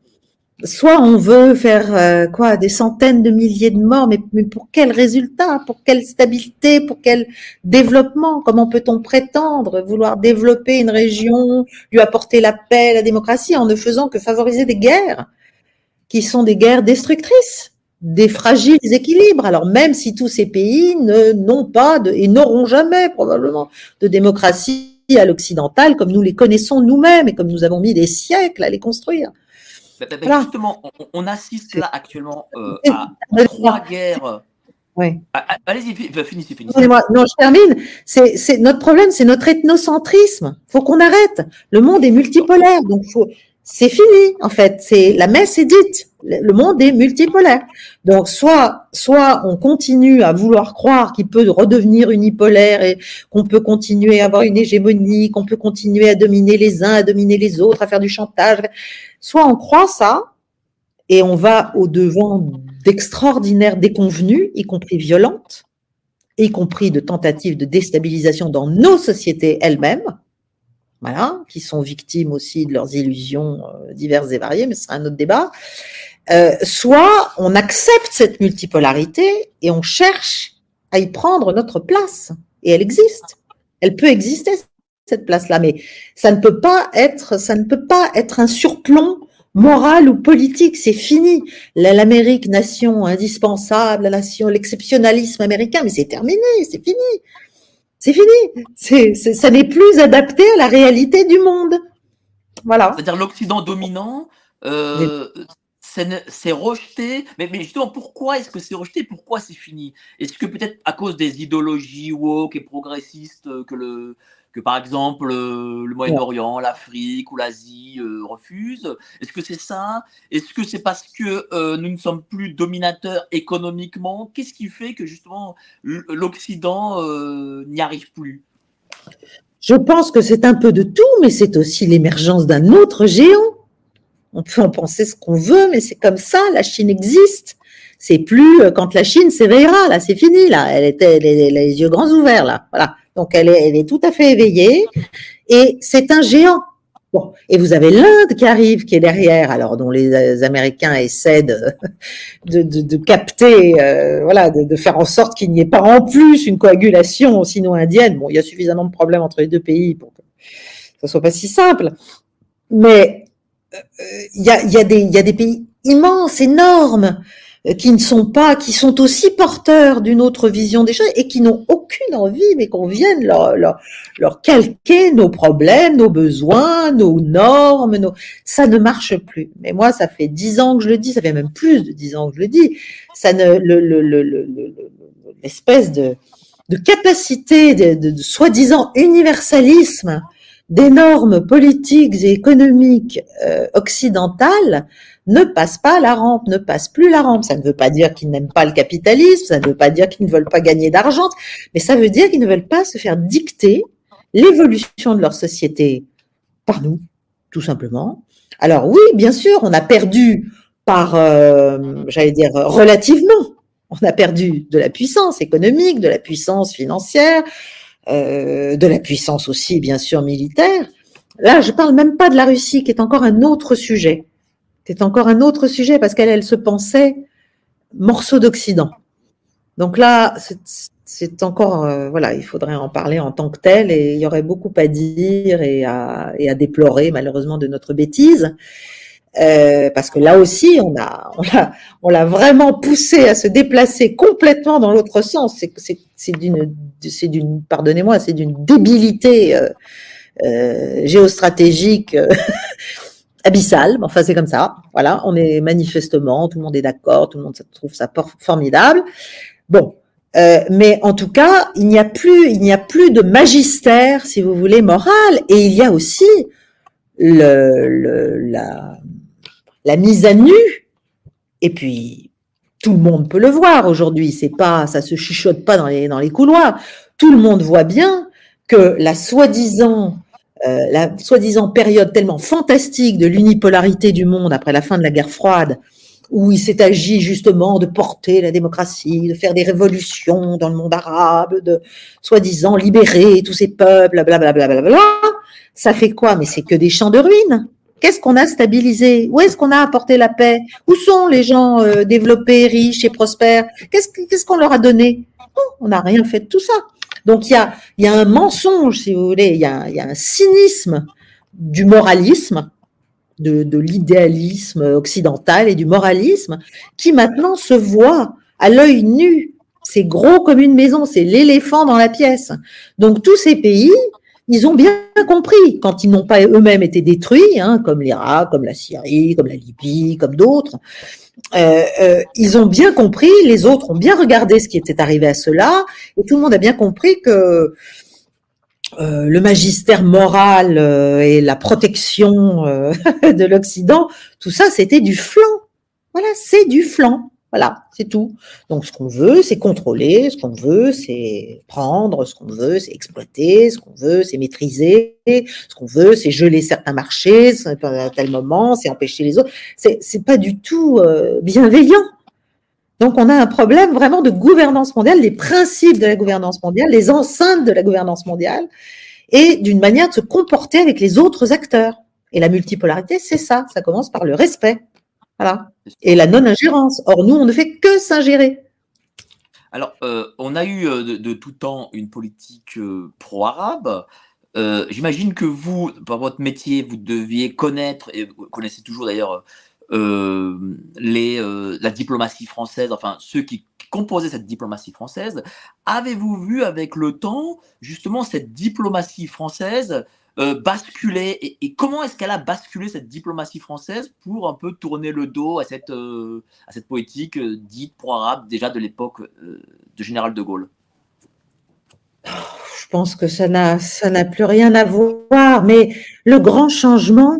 soit on veut faire euh, quoi, des centaines de milliers de morts, mais, mais, pour quel résultat, pour quelle stabilité, pour quel développement? Comment peut-on prétendre vouloir développer une région, lui apporter la paix, la démocratie, en ne faisant que favoriser des guerres qui sont des guerres destructrices des fragiles équilibres? Alors même si tous ces pays n'ont pas et n'auront jamais probablement de démocratie à l'occidental comme nous les connaissons nous-mêmes et comme nous avons mis des siècles à les construire.
Justement, on, assiste là actuellement euh, à trois guerres.
Oui.
Ah, ah, allez-y, finissez,
finissez. Non, je termine. C'est, notre problème, c'est notre ethnocentrisme. Faut qu'on arrête. Le monde est multipolaire, donc c'est fini en fait. C'est la messe est dite. Le monde est multipolaire. Donc soit soit on continue à vouloir croire qu'il peut redevenir unipolaire et qu'on peut continuer à avoir une hégémonie, qu'on peut continuer à dominer les uns, à dominer les autres, à faire du chantage. Soit on croit ça et on va au devant d'extraordinaires déconvenues, y compris violentes, y compris de tentatives de déstabilisation dans nos sociétés elles-mêmes voilà, qui sont victimes aussi de leurs illusions euh, diverses et variées, mais ce sera un autre débat. Euh, soit on accepte cette multipolarité et on cherche à y prendre notre place. Et elle existe. Elle peut exister, cette place-là, mais ça ne peut pas être, ça ne peut pas être un surplomb moral ou politique. C'est fini. L'Amérique, nation indispensable, la nation, l'exceptionnalisme américain, mais c'est terminé, c'est fini c'est fini. C'est, ça n'est plus adapté à la réalité du monde. Voilà.
C'est-à-dire l'Occident dominant, euh, c'est, rejeté. Mais, mais, justement, pourquoi est-ce que c'est rejeté? Pourquoi c'est fini? Est-ce que peut-être à cause des idéologies woke et progressistes que le que par exemple le Moyen-Orient, l'Afrique ou l'Asie refusent? Est-ce que c'est ça? Est-ce que c'est parce que nous ne sommes plus dominateurs économiquement? Qu'est-ce qui fait que justement l'Occident n'y arrive plus?
Je pense que c'est un peu de tout, mais c'est aussi l'émergence d'un autre géant. On peut en penser ce qu'on veut, mais c'est comme ça, la Chine existe. C'est plus euh, quand la Chine s'éveillera, là, c'est fini, là. Elle était les, les, yeux grands ouverts, là. Voilà. Donc elle est, elle est tout à fait éveillée et c'est un géant. Bon, et vous avez l'Inde qui arrive, qui est derrière, alors dont les Américains essaient de, de, de, de capter, euh, voilà, de, de, faire en sorte qu'il n'y ait pas en plus une coagulation sino-indienne. Bon, il y a suffisamment de problèmes entre les deux pays pour que ça soit pas si simple. Mais euh, il y, a, y, a des, y a des pays immenses, énormes, euh, qui ne sont pas, qui sont aussi porteurs d'une autre vision des choses et qui n'ont aucune envie, mais qu'on vienne leur, leur, leur, calquer nos problèmes, nos besoins, nos normes, nos... ça ne marche plus. Mais moi, ça fait dix ans que je le dis, ça fait même plus de dix ans que je le dis. Ça ne, le, le, le, l'espèce de, de capacité de, de soi-disant universalisme des normes politiques et économiques euh, occidentales ne passent pas la rampe, ne passent plus la rampe. Ça ne veut pas dire qu'ils n'aiment pas le capitalisme, ça ne veut pas dire qu'ils ne veulent pas gagner d'argent, mais ça veut dire qu'ils ne veulent pas se faire dicter l'évolution de leur société par nous, tout simplement. Alors oui, bien sûr, on a perdu par, euh, j'allais dire, relativement, on a perdu de la puissance économique, de la puissance financière, euh, de la puissance aussi, bien sûr, militaire. Là, je parle même pas de la Russie, qui est encore un autre sujet. C'est encore un autre sujet parce qu'elle, elle se pensait morceau d'Occident. Donc là, c'est encore, euh, voilà, il faudrait en parler en tant que tel et il y aurait beaucoup à dire et à, déplorer malheureusement de notre bêtise. Euh, parce que là aussi, on a, on l'a, vraiment poussé à se déplacer complètement dans l'autre sens. C'est d'une, c'est d'une, pardonnez-moi, c'est d'une débilité euh, euh, géostratégique euh, abyssale. Enfin, c'est comme ça. Voilà, on est manifestement, tout le monde est d'accord, tout le monde trouve ça formidable. Bon, euh, mais en tout cas, il n'y a plus, il n'y a plus de magistère, si vous voulez, moral, et il y a aussi le, le la la mise à nu, et puis tout le monde peut le voir aujourd'hui, c'est pas, ça se chuchote pas dans les, dans les couloirs. Tout le monde voit bien que la soi-disant, euh, la soi-disant période tellement fantastique de l'unipolarité du monde après la fin de la guerre froide, où il s'est agi justement de porter la démocratie, de faire des révolutions dans le monde arabe, de soi-disant libérer tous ces peuples, blablabla, bla, bla, bla, ça fait quoi? Mais c'est que des champs de ruines. Qu'est-ce qu'on a stabilisé? Où est-ce qu'on a apporté la paix? Où sont les gens euh, développés, riches et prospères? Qu'est-ce qu'on leur a donné? On n'a rien fait de tout ça. Donc il y a, un mensonge, si vous voulez, il y a, y a un cynisme du moralisme, de, de l'idéalisme occidental et du moralisme, qui maintenant se voit à l'œil nu. C'est gros comme une maison, c'est l'éléphant dans la pièce. Donc tous ces pays ils ont bien compris, quand ils n'ont pas eux-mêmes été détruits, hein, comme l'Irak, comme la Syrie, comme la Libye, comme d'autres, euh, euh, ils ont bien compris, les autres ont bien regardé ce qui était arrivé à cela, et tout le monde a bien compris que euh, le magistère moral et la protection de l'Occident, tout ça, c'était du flanc. Voilà, c'est du flanc. Voilà, c'est tout. Donc, ce qu'on veut, c'est contrôler, ce qu'on veut, c'est prendre, ce qu'on veut, c'est exploiter, ce qu'on veut, c'est maîtriser, ce qu'on veut, c'est geler certains marchés à tel moment, c'est empêcher les autres. C'est, pas du tout euh, bienveillant. Donc, on a un problème vraiment de gouvernance mondiale, les principes de la gouvernance mondiale, les enceintes de la gouvernance mondiale, et d'une manière de se comporter avec les autres acteurs. Et la multipolarité, c'est ça. Ça commence par le respect. Voilà. Et la non-ingérence. Or, nous, on ne fait que s'ingérer.
Alors, euh, on a eu euh, de, tout temps une politique euh, pro-arabe. J'imagine que vous, par votre métier, vous deviez connaître, et vous connaissez toujours d'ailleurs, la diplomatie française, enfin ceux qui composaient cette diplomatie française. Avez-vous vu avec le temps, justement, cette diplomatie française euh, basculer et, comment est-ce qu'elle a basculé cette diplomatie française pour un peu tourner le dos à cette, euh, à cette politique euh, dite pro-arabe déjà de l'époque de général de Gaulle?
Je pense que ça n'a, ça n'a plus rien à voir. Mais le grand changement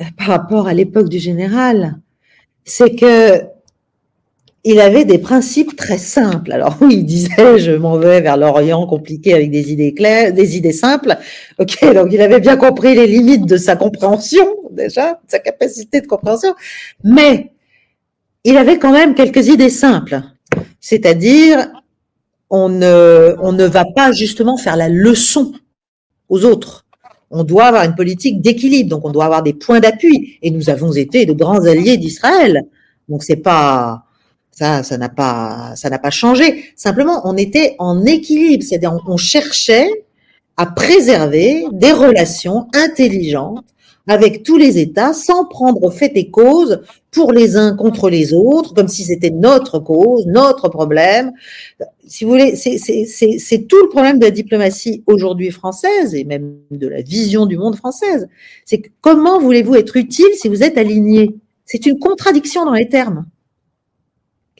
euh, par rapport à l'époque du général, c'est que il avait des principes très simples. Alors oui, il disait je m'en vais vers l'Orient compliqué avec des idées claires, des idées simples. Ok, donc il avait bien compris les limites de sa compréhension déjà, de sa capacité de compréhension, mais il avait quand même quelques idées simples. C'est-à-dire, on ne, on ne va pas justement faire la leçon aux autres. On doit avoir une politique d'équilibre, donc on doit avoir des points d'appui. Et nous avons été de grands alliés d'Israël. Donc c'est pas, ça, ça n'a pas, ça n'a pas changé. Simplement, on était en équilibre, c'est-à-dire on, cherchait à préserver des relations intelligentes avec tous les États sans prendre fait et cause pour les uns contre les autres, comme si c'était notre cause, notre problème. Si vous voulez, c'est tout le problème de la diplomatie aujourd'hui française et même de la vision du monde française. C'est comment voulez-vous être utile si vous êtes aligné? C'est une contradiction dans les termes.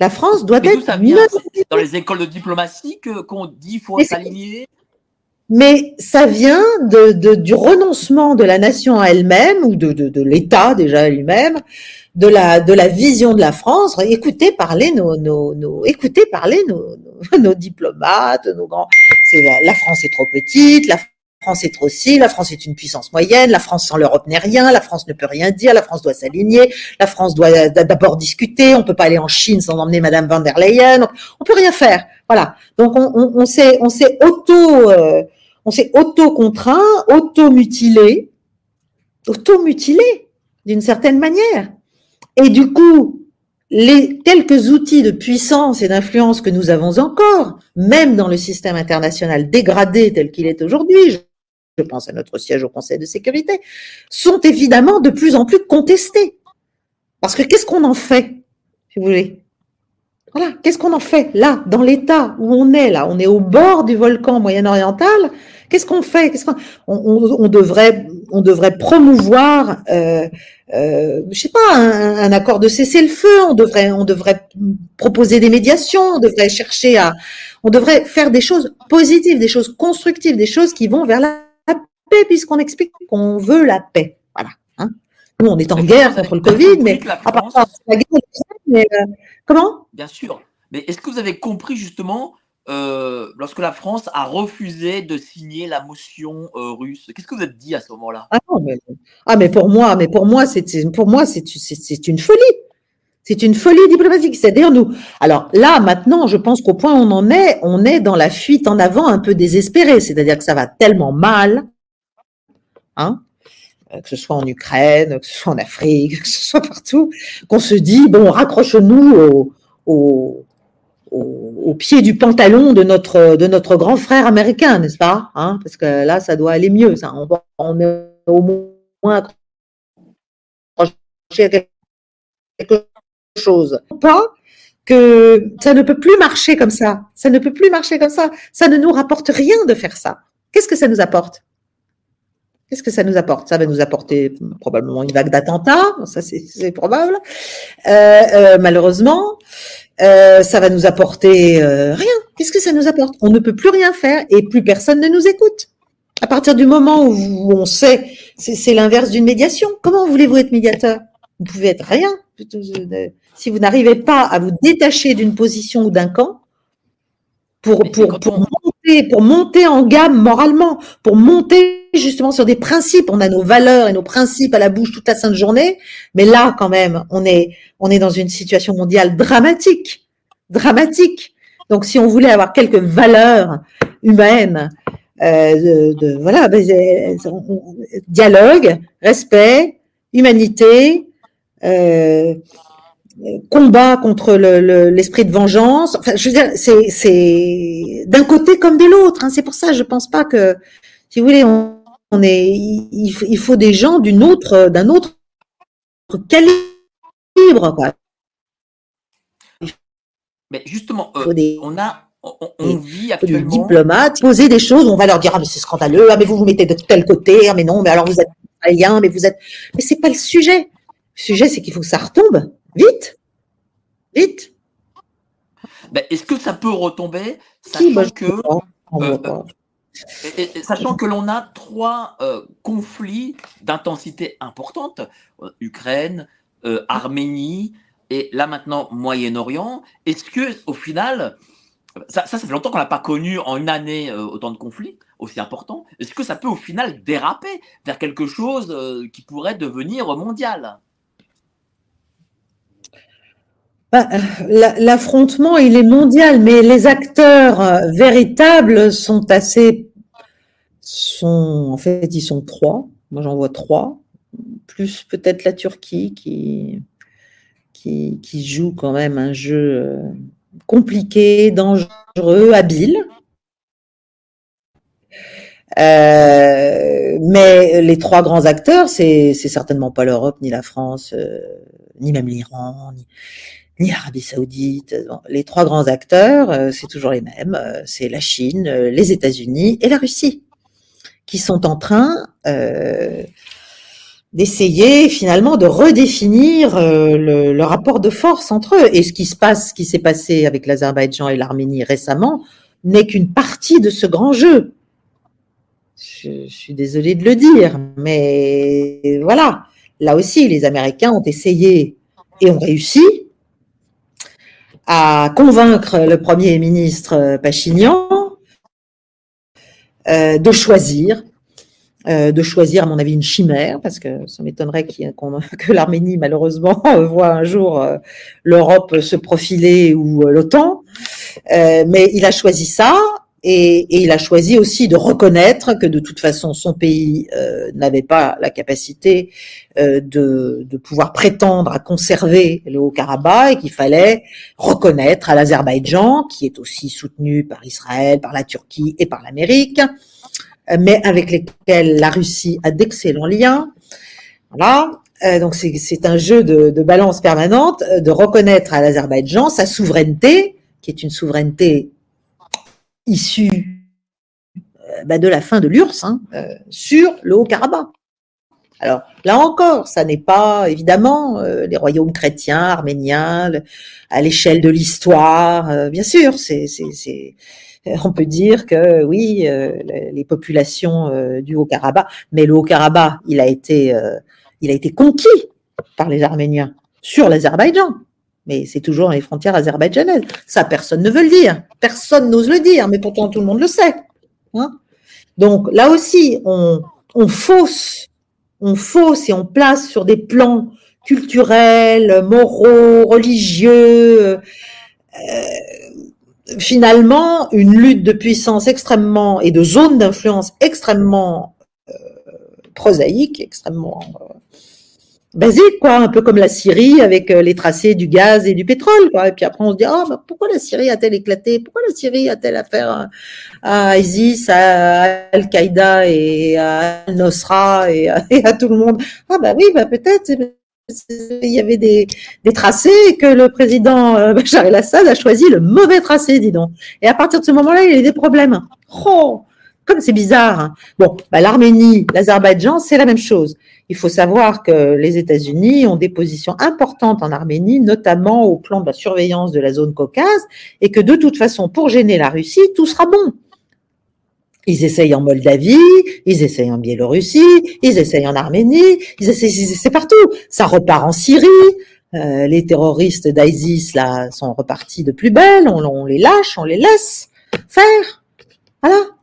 La France doit être.
Ça vient dans les écoles de diplomatie qu'on dit qu'il faut s'aligner?
Mais ça vient de, du renoncement de la nation à elle-même ou de, de, de l'État déjà lui-même, de la, de la vision de la France. Écoutez parler nos, nos, nos écoutez parler nos, nos, diplomates, nos grands. C'est la, la, France est trop petite, la France est trop si, la France est une puissance moyenne, la France sans l'Europe n'est rien, la France ne peut rien dire, la France doit s'aligner, la France doit d'abord discuter, on peut pas aller en Chine sans emmener Madame van der Leyen, on peut rien faire. Voilà. Donc on, on s'est auto euh, on s'est auto contraint, auto mutilé, auto mutilé d'une certaine manière. Et du coup, les quelques outils de puissance et d'influence que nous avons encore, même dans le système international dégradé tel qu'il est aujourd'hui, je pense à notre siège au Conseil de sécurité, sont évidemment de plus en plus contestés. Parce que qu'est-ce qu'on en fait, si vous voulez? Voilà, qu'est-ce qu'on en fait là, dans l'état où on est là? On est au bord du volcan moyen-oriental. Qu'est-ce qu'on fait? Qu'est-ce on, on, devrait on devrait promouvoir, euh, euh, je sais pas, un, un accord de cessez-le-feu. On devrait on devrait proposer des médiations. On devrait chercher à, on devrait faire des choses positives, des choses constructives, des choses qui vont vers la paix puisqu'on explique qu'on veut la paix. Voilà. Hein. Nous, on est en guerre contre le Covid, mais à part la guerre, mais, euh, comment?
Bien sûr. Mais est-ce que vous avez compris justement euh, lorsque la France a refusé de signer la motion euh, russe Qu'est-ce que vous avez dit à ce moment-là?
Ah, mais, ah, mais pour moi, mais pour moi, c'est pour moi, c'est une folie. C'est une folie diplomatique. C'est-à-dire nous. Alors là, maintenant, je pense qu'au point où on en est, on est dans la fuite en avant un peu désespérée. C'est-à-dire que ça va tellement mal Hein, euh, que ce soit en Ukraine, que ce soit en Afrique, que ce soit partout, qu'on se dit, bon, raccroche-nous au, pied du pantalon de notre, de notre grand frère américain, n'est-ce pas hein Parce que là, ça doit aller mieux. Ça. On, on est au moins accroché à quelque chose. Pas que ça ne peut plus marcher comme ça. Ça ne peut plus marcher comme ça. Ça ne nous rapporte rien de faire ça. Qu'est-ce que ça nous apporte? Qu'est-ce que ça nous apporte? Ça va nous apporter probablement une vague d'attentats, ça c'est probable. Euh, euh, malheureusement, euh, ça va nous apporter rien. Qu'est-ce que ça nous apporte? On ne peut plus rien faire et plus personne ne nous écoute. À partir du moment où on sait, c'est l'inverse d'une médiation. Comment voulez-vous être médiateur? Vous pouvez être rien. Si vous n'arrivez pas à vous détacher d'une position ou d'un camp, pour, pour, pour, pour monter en gamme moralement, pour monter justement sur des principes. On a nos valeurs et nos principes à la bouche toute la sainte journée, mais là quand même, on est, on est dans une situation mondiale dramatique, dramatique. Donc si on voulait avoir quelques valeurs humaines, euh, de, voilà, ben, euh, dialogue, respect, humanité, euh, combat contre l'esprit le, de vengeance. Enfin, je veux dire, c'est d'un côté comme de l'autre. Hein. C'est pour ça, je pense pas que, si vous voulez, on, on est, il, faut des gens d'une autre, d'un autre calibre, quoi.
Mais justement, euh, on a, on, vit actuellement.
Des diplomates, poser des choses, on va leur dire ah mais c'est scandaleux, ah mais vous vous mettez de tel côté, ah mais non, mais alors vous êtes italien, mais vous êtes, mais c'est pas le sujet. Le sujet, c'est qu'il faut que ça retombe. Vite Vite
ben, Est-ce que ça peut retomber sachant que sachant que l'on a trois conflits d'intensité importante Ukraine, Arménie et là maintenant Moyen-Orient. Est-ce que au final, ça, ça, fait longtemps qu'on n'a pas connu en une année autant de conflits aussi importants. Est-ce que ça peut au final déraper vers quelque chose qui pourrait devenir mondial?
Bah, L'affrontement, il est mondial, mais les acteurs euh, véritables sont assez, sont, en fait, ils sont trois. Moi, j'en vois trois, plus peut-être la Turquie qui, qui, joue quand même un jeu euh, compliqué, dangereux, habile. Euh, mais les trois grands acteurs, c'est certainement pas l'Europe, ni la France, ni même l'Iran, ni, ni l'Arabie Saoudite. les trois grands acteurs, euh, c'est toujours les mêmes. Euh, c'est la Chine, euh, les États-Unis et la Russie, qui sont en train d'essayer finalement de redéfinir le, rapport de force entre eux. Et ce qui se passe, ce qui s'est passé avec l'Azerbaïdjan et l'Arménie récemment, n'est qu'une partie de ce grand jeu. Je, je suis désolée de le dire, mais voilà. Là aussi, les Américains ont essayé et ont réussi à convaincre le Premier ministre euh, Pachinian euh, de choisir, euh, de choisir, à mon avis, une chimère, parce que ça m'étonnerait que l'Arménie, malheureusement, voit un jour l'Europe se profiler ou l'OTAN. mais il a choisi ça et, il a choisi aussi de reconnaître que de toute façon son pays n'avait pas la capacité de, de, pouvoir prétendre à conserver le Haut-Karabakh et qu'il fallait reconnaître à l'Azerbaïdjan, qui est aussi soutenu par Israël, par la Turquie et par l'Amérique, mais avec lesquels la Russie a d'excellents liens. Voilà. Euh, donc c'est un jeu de, balance permanente de reconnaître à l'Azerbaïdjan sa souveraineté, qui est une souveraineté issu euh, bah, de la fin de l'URSS hein, euh, sur le Haut-Karabakh. Alors là encore, ça n'est pas évidemment euh, les royaumes chrétiens, arméniens, à l'échelle de l'histoire. bien sûr, c'est, on peut dire que oui, les populations du Haut-Karabakh, mais le Haut-Karabakh, il a été, il a été conquis par les Arméniens sur l'Azerbaïdjan mais c'est toujours les frontières azerbaïdjanaises. Ça, personne ne veut le dire. Personne n'ose le dire, mais pourtant tout le monde le sait. Hein. Donc là aussi, on, fausse, on fausse et on place sur des plans culturels, moraux, religieux, euh, finalement une lutte de puissance extrêmement et de zone d'influence extrêmement euh, prosaïque, extrêmement euh, basique, quoi, un peu comme la Syrie avec euh, les tracés du gaz et du pétrole, quoi. Et puis après, on se dit, oh, pourquoi la Syrie a-t-elle éclaté? Pourquoi la Syrie a-t-elle affaire à ISIS, à Al-Qaïda et à Al-Nosra et, à tout le monde? Ah bah oui, bah peut-être. Il y avait des, tracés que le président euh, Bachar el-Assad a choisi le mauvais tracé, dis donc. Et à partir de ce moment-là, il y a des problèmes. Oh, comme c'est bizarre. Hein. Bon, bah, l'Arménie, l'Azerbaïdjan, c'est la même chose. Il faut savoir que les États-Unis ont des positions importantes en Arménie, notamment au plan de la surveillance de la zone Caucase, et que de toute façon, pour gêner la Russie, tout sera bon. Ils essayent en Moldavie, ils essayent en Biélorussie, ils essayent en Arménie, ils essayent, c'est partout. Ça repart en Syrie. Euh, les terroristes d'ISIS là sont repartis de plus belle. On, on les lâche, on les laisse faire. Voilà.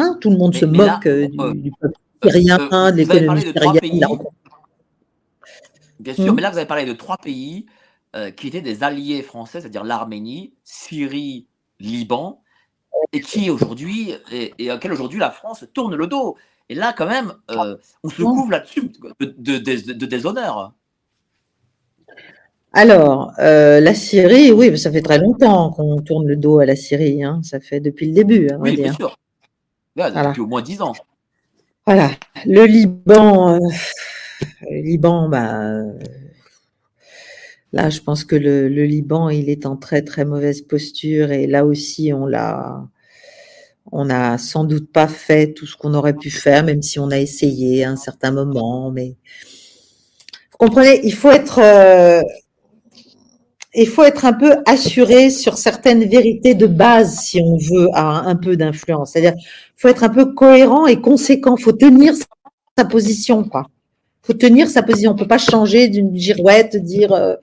Hein, tout le monde se moque euh, du, peuple syrien, de l'économie syrienne.
Bien sûr, hmm. mais là, vous avez parlé de trois pays euh, qui étaient des alliés français, c'est-à-dire l'Arménie, Syrie, Liban, et qui aujourd'hui, et, et auquel aujourd'hui la France tourne le dos. Et là, quand même, euh, on se couvre là-dessus de, de, déshonneur.
Alors, la Syrie, oui, ça fait très longtemps qu'on tourne le dos à la Syrie. Hein. Ça fait depuis le début. Hein,
oui, bien sûr depuis au moins 10 ans.
Voilà. Le Liban, euh, le Liban, bah, là, je pense que le, Liban, il est en très très mauvaise posture et là aussi, on l'a, on n'a sans doute pas fait tout ce qu'on aurait pu faire, même si on a essayé à un certain moment. Mais vous comprenez, il faut être, euh, il faut être un peu assuré sur certaines vérités de base si on veut avoir un peu d'influence. C'est-à-dire, faut être un peu cohérent et conséquent. Faut tenir sa position, quoi. Faut tenir sa position. On peut pas changer d'une girouette, dire euh,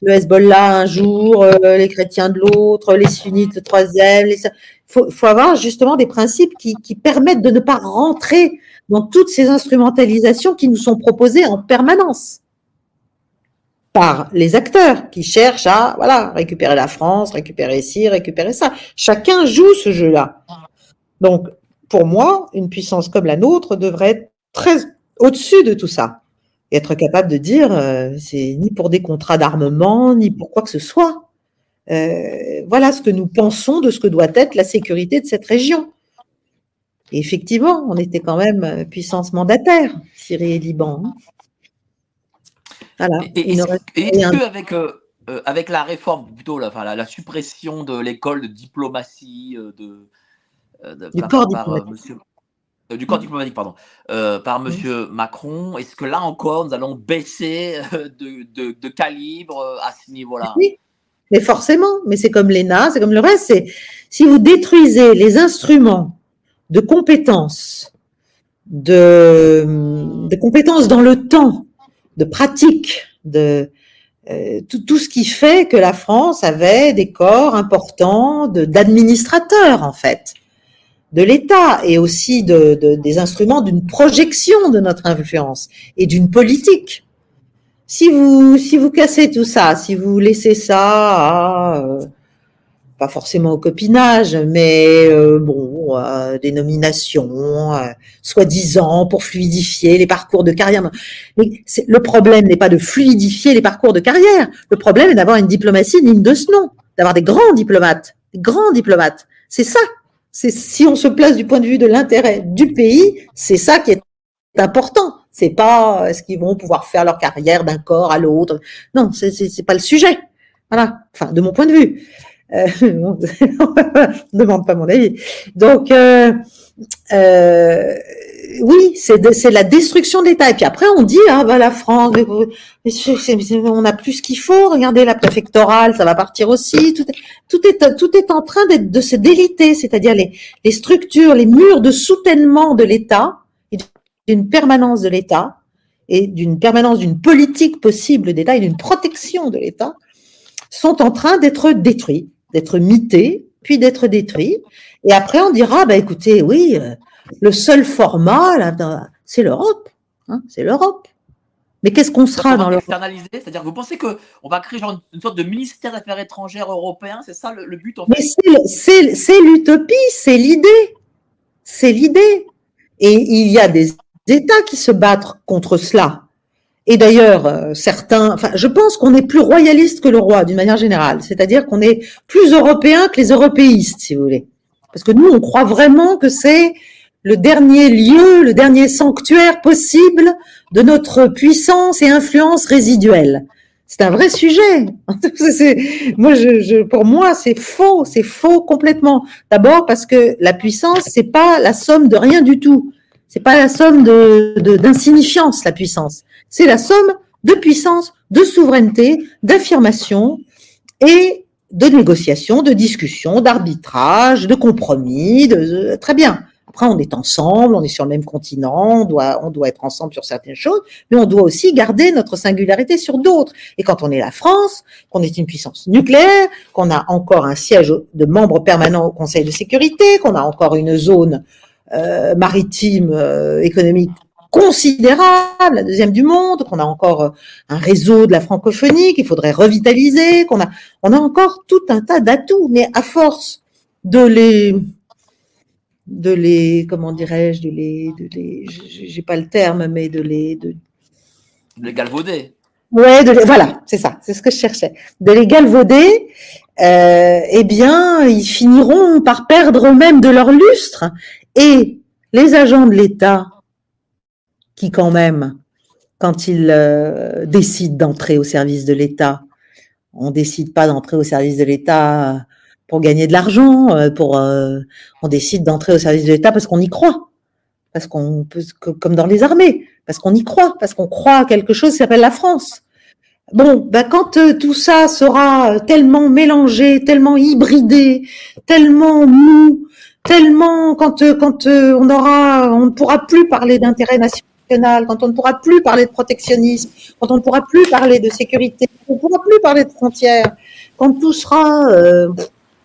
le Hezbollah un jour, euh, les chrétiens de l'autre, les sunnites le troisième. Il faut, avoir justement des principes qui permettent de ne pas rentrer dans toutes ces instrumentalisations qui nous sont proposées en permanence par les acteurs qui cherchent à voilà récupérer la France, récupérer ci, récupérer ça. Chacun joue ce jeu-là. Donc, pour moi, une puissance comme la nôtre devrait être très au-dessus de tout ça et être capable de dire euh, c'est ni pour des contrats d'armement ni pour quoi que ce soit. Euh, voilà ce que nous pensons de ce que doit être la sécurité de cette région. Effectivement, on était quand même puissance mandataire, Syrie et Liban.
Voilà. Et, est-ce qu'avec euh, euh, avec la réforme, plutôt la, suppression de l'école de diplomatie, euh, de,
du, corps diplomatique. Monsieur,
du corps diplomatique, pardon, par Monsieur Macron, est-ce que là encore, nous allons baisser de, de, calibre à ce niveau-là?
Oui, mais forcément, mais c'est comme l'ENA, c'est comme le reste, c'est si vous détruisez les instruments de compétences, de, de compétences dans le temps, de pratique, de euh, tout, ce qui fait que la France avait des corps importants d'administrateurs en fait de l'État et aussi de, de, des instruments d'une projection de notre influence et d'une politique. Si vous cassez tout ça, si vous laissez ça euh, pas forcément au copinage, mais euh, bon, euh, des nominations, euh, soi-disant pour fluidifier les parcours de carrière. Mais le problème n'est pas de fluidifier les parcours de carrière. Le problème est d'avoir une diplomatie digne de ce nom, d'avoir des grands diplomates, des grands diplomates. C'est ça. C'est si on se place du point de vue de l'intérêt du pays, c'est ça qui est important. C'est pas est-ce qu'ils vont pouvoir faire leur carrière d'un corps à l'autre. Non, c'est pas le sujet. Voilà. Enfin, de mon point de vue. Euh, ne demande pas mon avis. Donc, euh, euh, oui, c'est la destruction de l'État. Et puis après, on dit, ah bah la France, on a plus ce qu'il faut. Regardez la préfectorale, ça va partir aussi. Tout, tout est tout est en train de se déliter, c'est-à-dire les, les structures, les murs de soutènement de l'État, d'une permanence de l'État et d'une permanence d'une politique possible d'État et d'une protection de l'État sont en train d'être détruits d'être mité, puis d'être détruit. Et après, on dira, bah, écoutez, oui, euh, le seul format, là, c'est l'Europe. Hein, c'est l'Europe. Mais qu'est-ce qu'on sera dans l'Europe?
C'est-à-dire, vous pensez qu'on va créer genre une sorte de ministère des Affaires étrangères européen? C'est ça le, but en
fait? Mais c'est l'utopie, c'est l'idée. C'est l'idée. Et il y a des États qui se battent contre cela. Et d'ailleurs, euh, certains, enfin, je pense qu'on est plus royaliste que le roi d'une manière générale, c'est-à-dire qu'on est plus européen que les européistes, si vous voulez. Parce que nous, on croit vraiment que c'est le dernier lieu, le dernier sanctuaire possible de notre puissance et influence résiduelle. C'est un vrai sujet. moi, pour moi, c'est faux, c'est faux complètement. D'abord parce que la puissance, c'est pas la somme de rien du tout. C'est pas la somme de d'insignifiance, la puissance c'est la somme de puissance, de souveraineté, d'affirmation et de négociation, de discussion, d'arbitrage, de compromis, de, très bien. Après, on est ensemble, on est sur le même continent, on doit, on doit être ensemble sur certaines choses, mais on doit aussi garder notre singularité sur d'autres. Et quand on est la France, qu'on est une puissance nucléaire, qu'on a encore un siège de membre permanent au Conseil de sécurité, qu'on a encore une zone euh, maritime euh, économique considérable, la deuxième du monde, qu'on a encore euh, un réseau de la francophonie qu'il faudrait revitaliser, qu'on a, on a encore tout un tas d'atouts, mais à force de les, de les, comment dirais-je, de les, de les, j'ai pas le terme, mais de les, de,
les galvauder.
Ouais, de voilà, c'est ça, c'est ce que je cherchais. De les galvauder, euh, eh bien, ils finiront par perdre eux-mêmes de leur lustre. Et les agents de l'État, qui quand même, quand ils euh, décident d'entrer au service de l'État, on décide pas d'entrer au service de l'État pour gagner de l'argent, euh, euh, on décide d'entrer au service de l'État parce qu'on y croit, parce qu'on peut comme dans les armées, parce qu'on y croit, parce qu'on croit à quelque chose qui s'appelle la France. Bon, bah quand euh, tout ça sera tellement mélangé, tellement hybridé, tellement mou, tellement quand euh, quand euh, on aura, on ne pourra plus parler d'intérêt national, quand on ne pourra plus parler de protectionnisme, quand on ne pourra plus parler de sécurité, on ne pourra plus parler de frontières, quand tout sera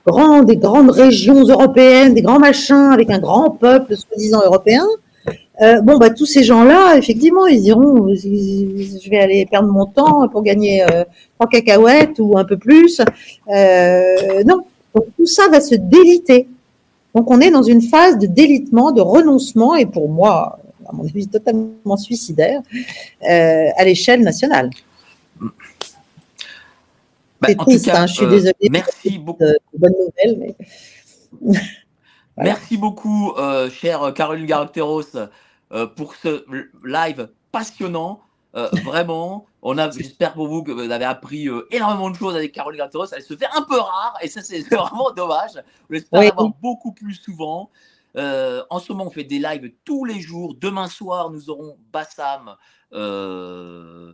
grand, des grandes régions européennes, des grands machins avec un grand peuple soi-disant européen, euh, bon, bah, tous ces gens-là, effectivement, ils diront, je vais aller perdre mon temps pour gagner euh, trois cacahuètes ou un peu plus. Euh, non, donc tout ça va se déliter. Donc on est dans une phase de délitement, de renoncement, et pour moi, à mon avis, totalement suicidaire, à l'échelle nationale.
Bah, C'est triste, cas, hein, je suis désolée. Merci beaucoup.
mais...
Merci beaucoup, chère Caroline Garocteros. Euh, pour ce live passionnant. Euh, vraiment, on a, j'espère pour vous que vous avez appris euh, énormément de choses avec Caroline Gatteros. Elle se fait un peu rare et ça, c'est vraiment dommage. On espère avoir beaucoup plus souvent. en ce moment, on fait des lives tous les jours. Demain soir, nous aurons Bassam euh,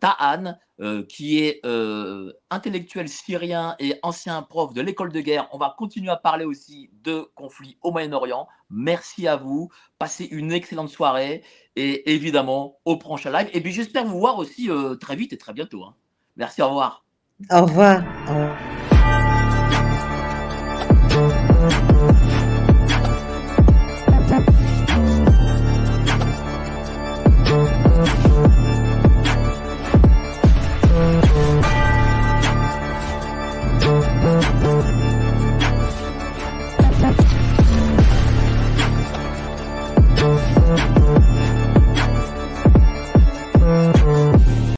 Tahan, euh, qui est euh, intellectuel syrien et ancien prof de l'école de guerre. On va continuer à parler aussi de conflits au Moyen-Orient. Merci à vous. Passez une excellente soirée et évidemment au prochain live. Et puis j'espère vous voir aussi euh, très vite et très bientôt. Hein. Merci, au revoir.
Au revoir. Au revoir.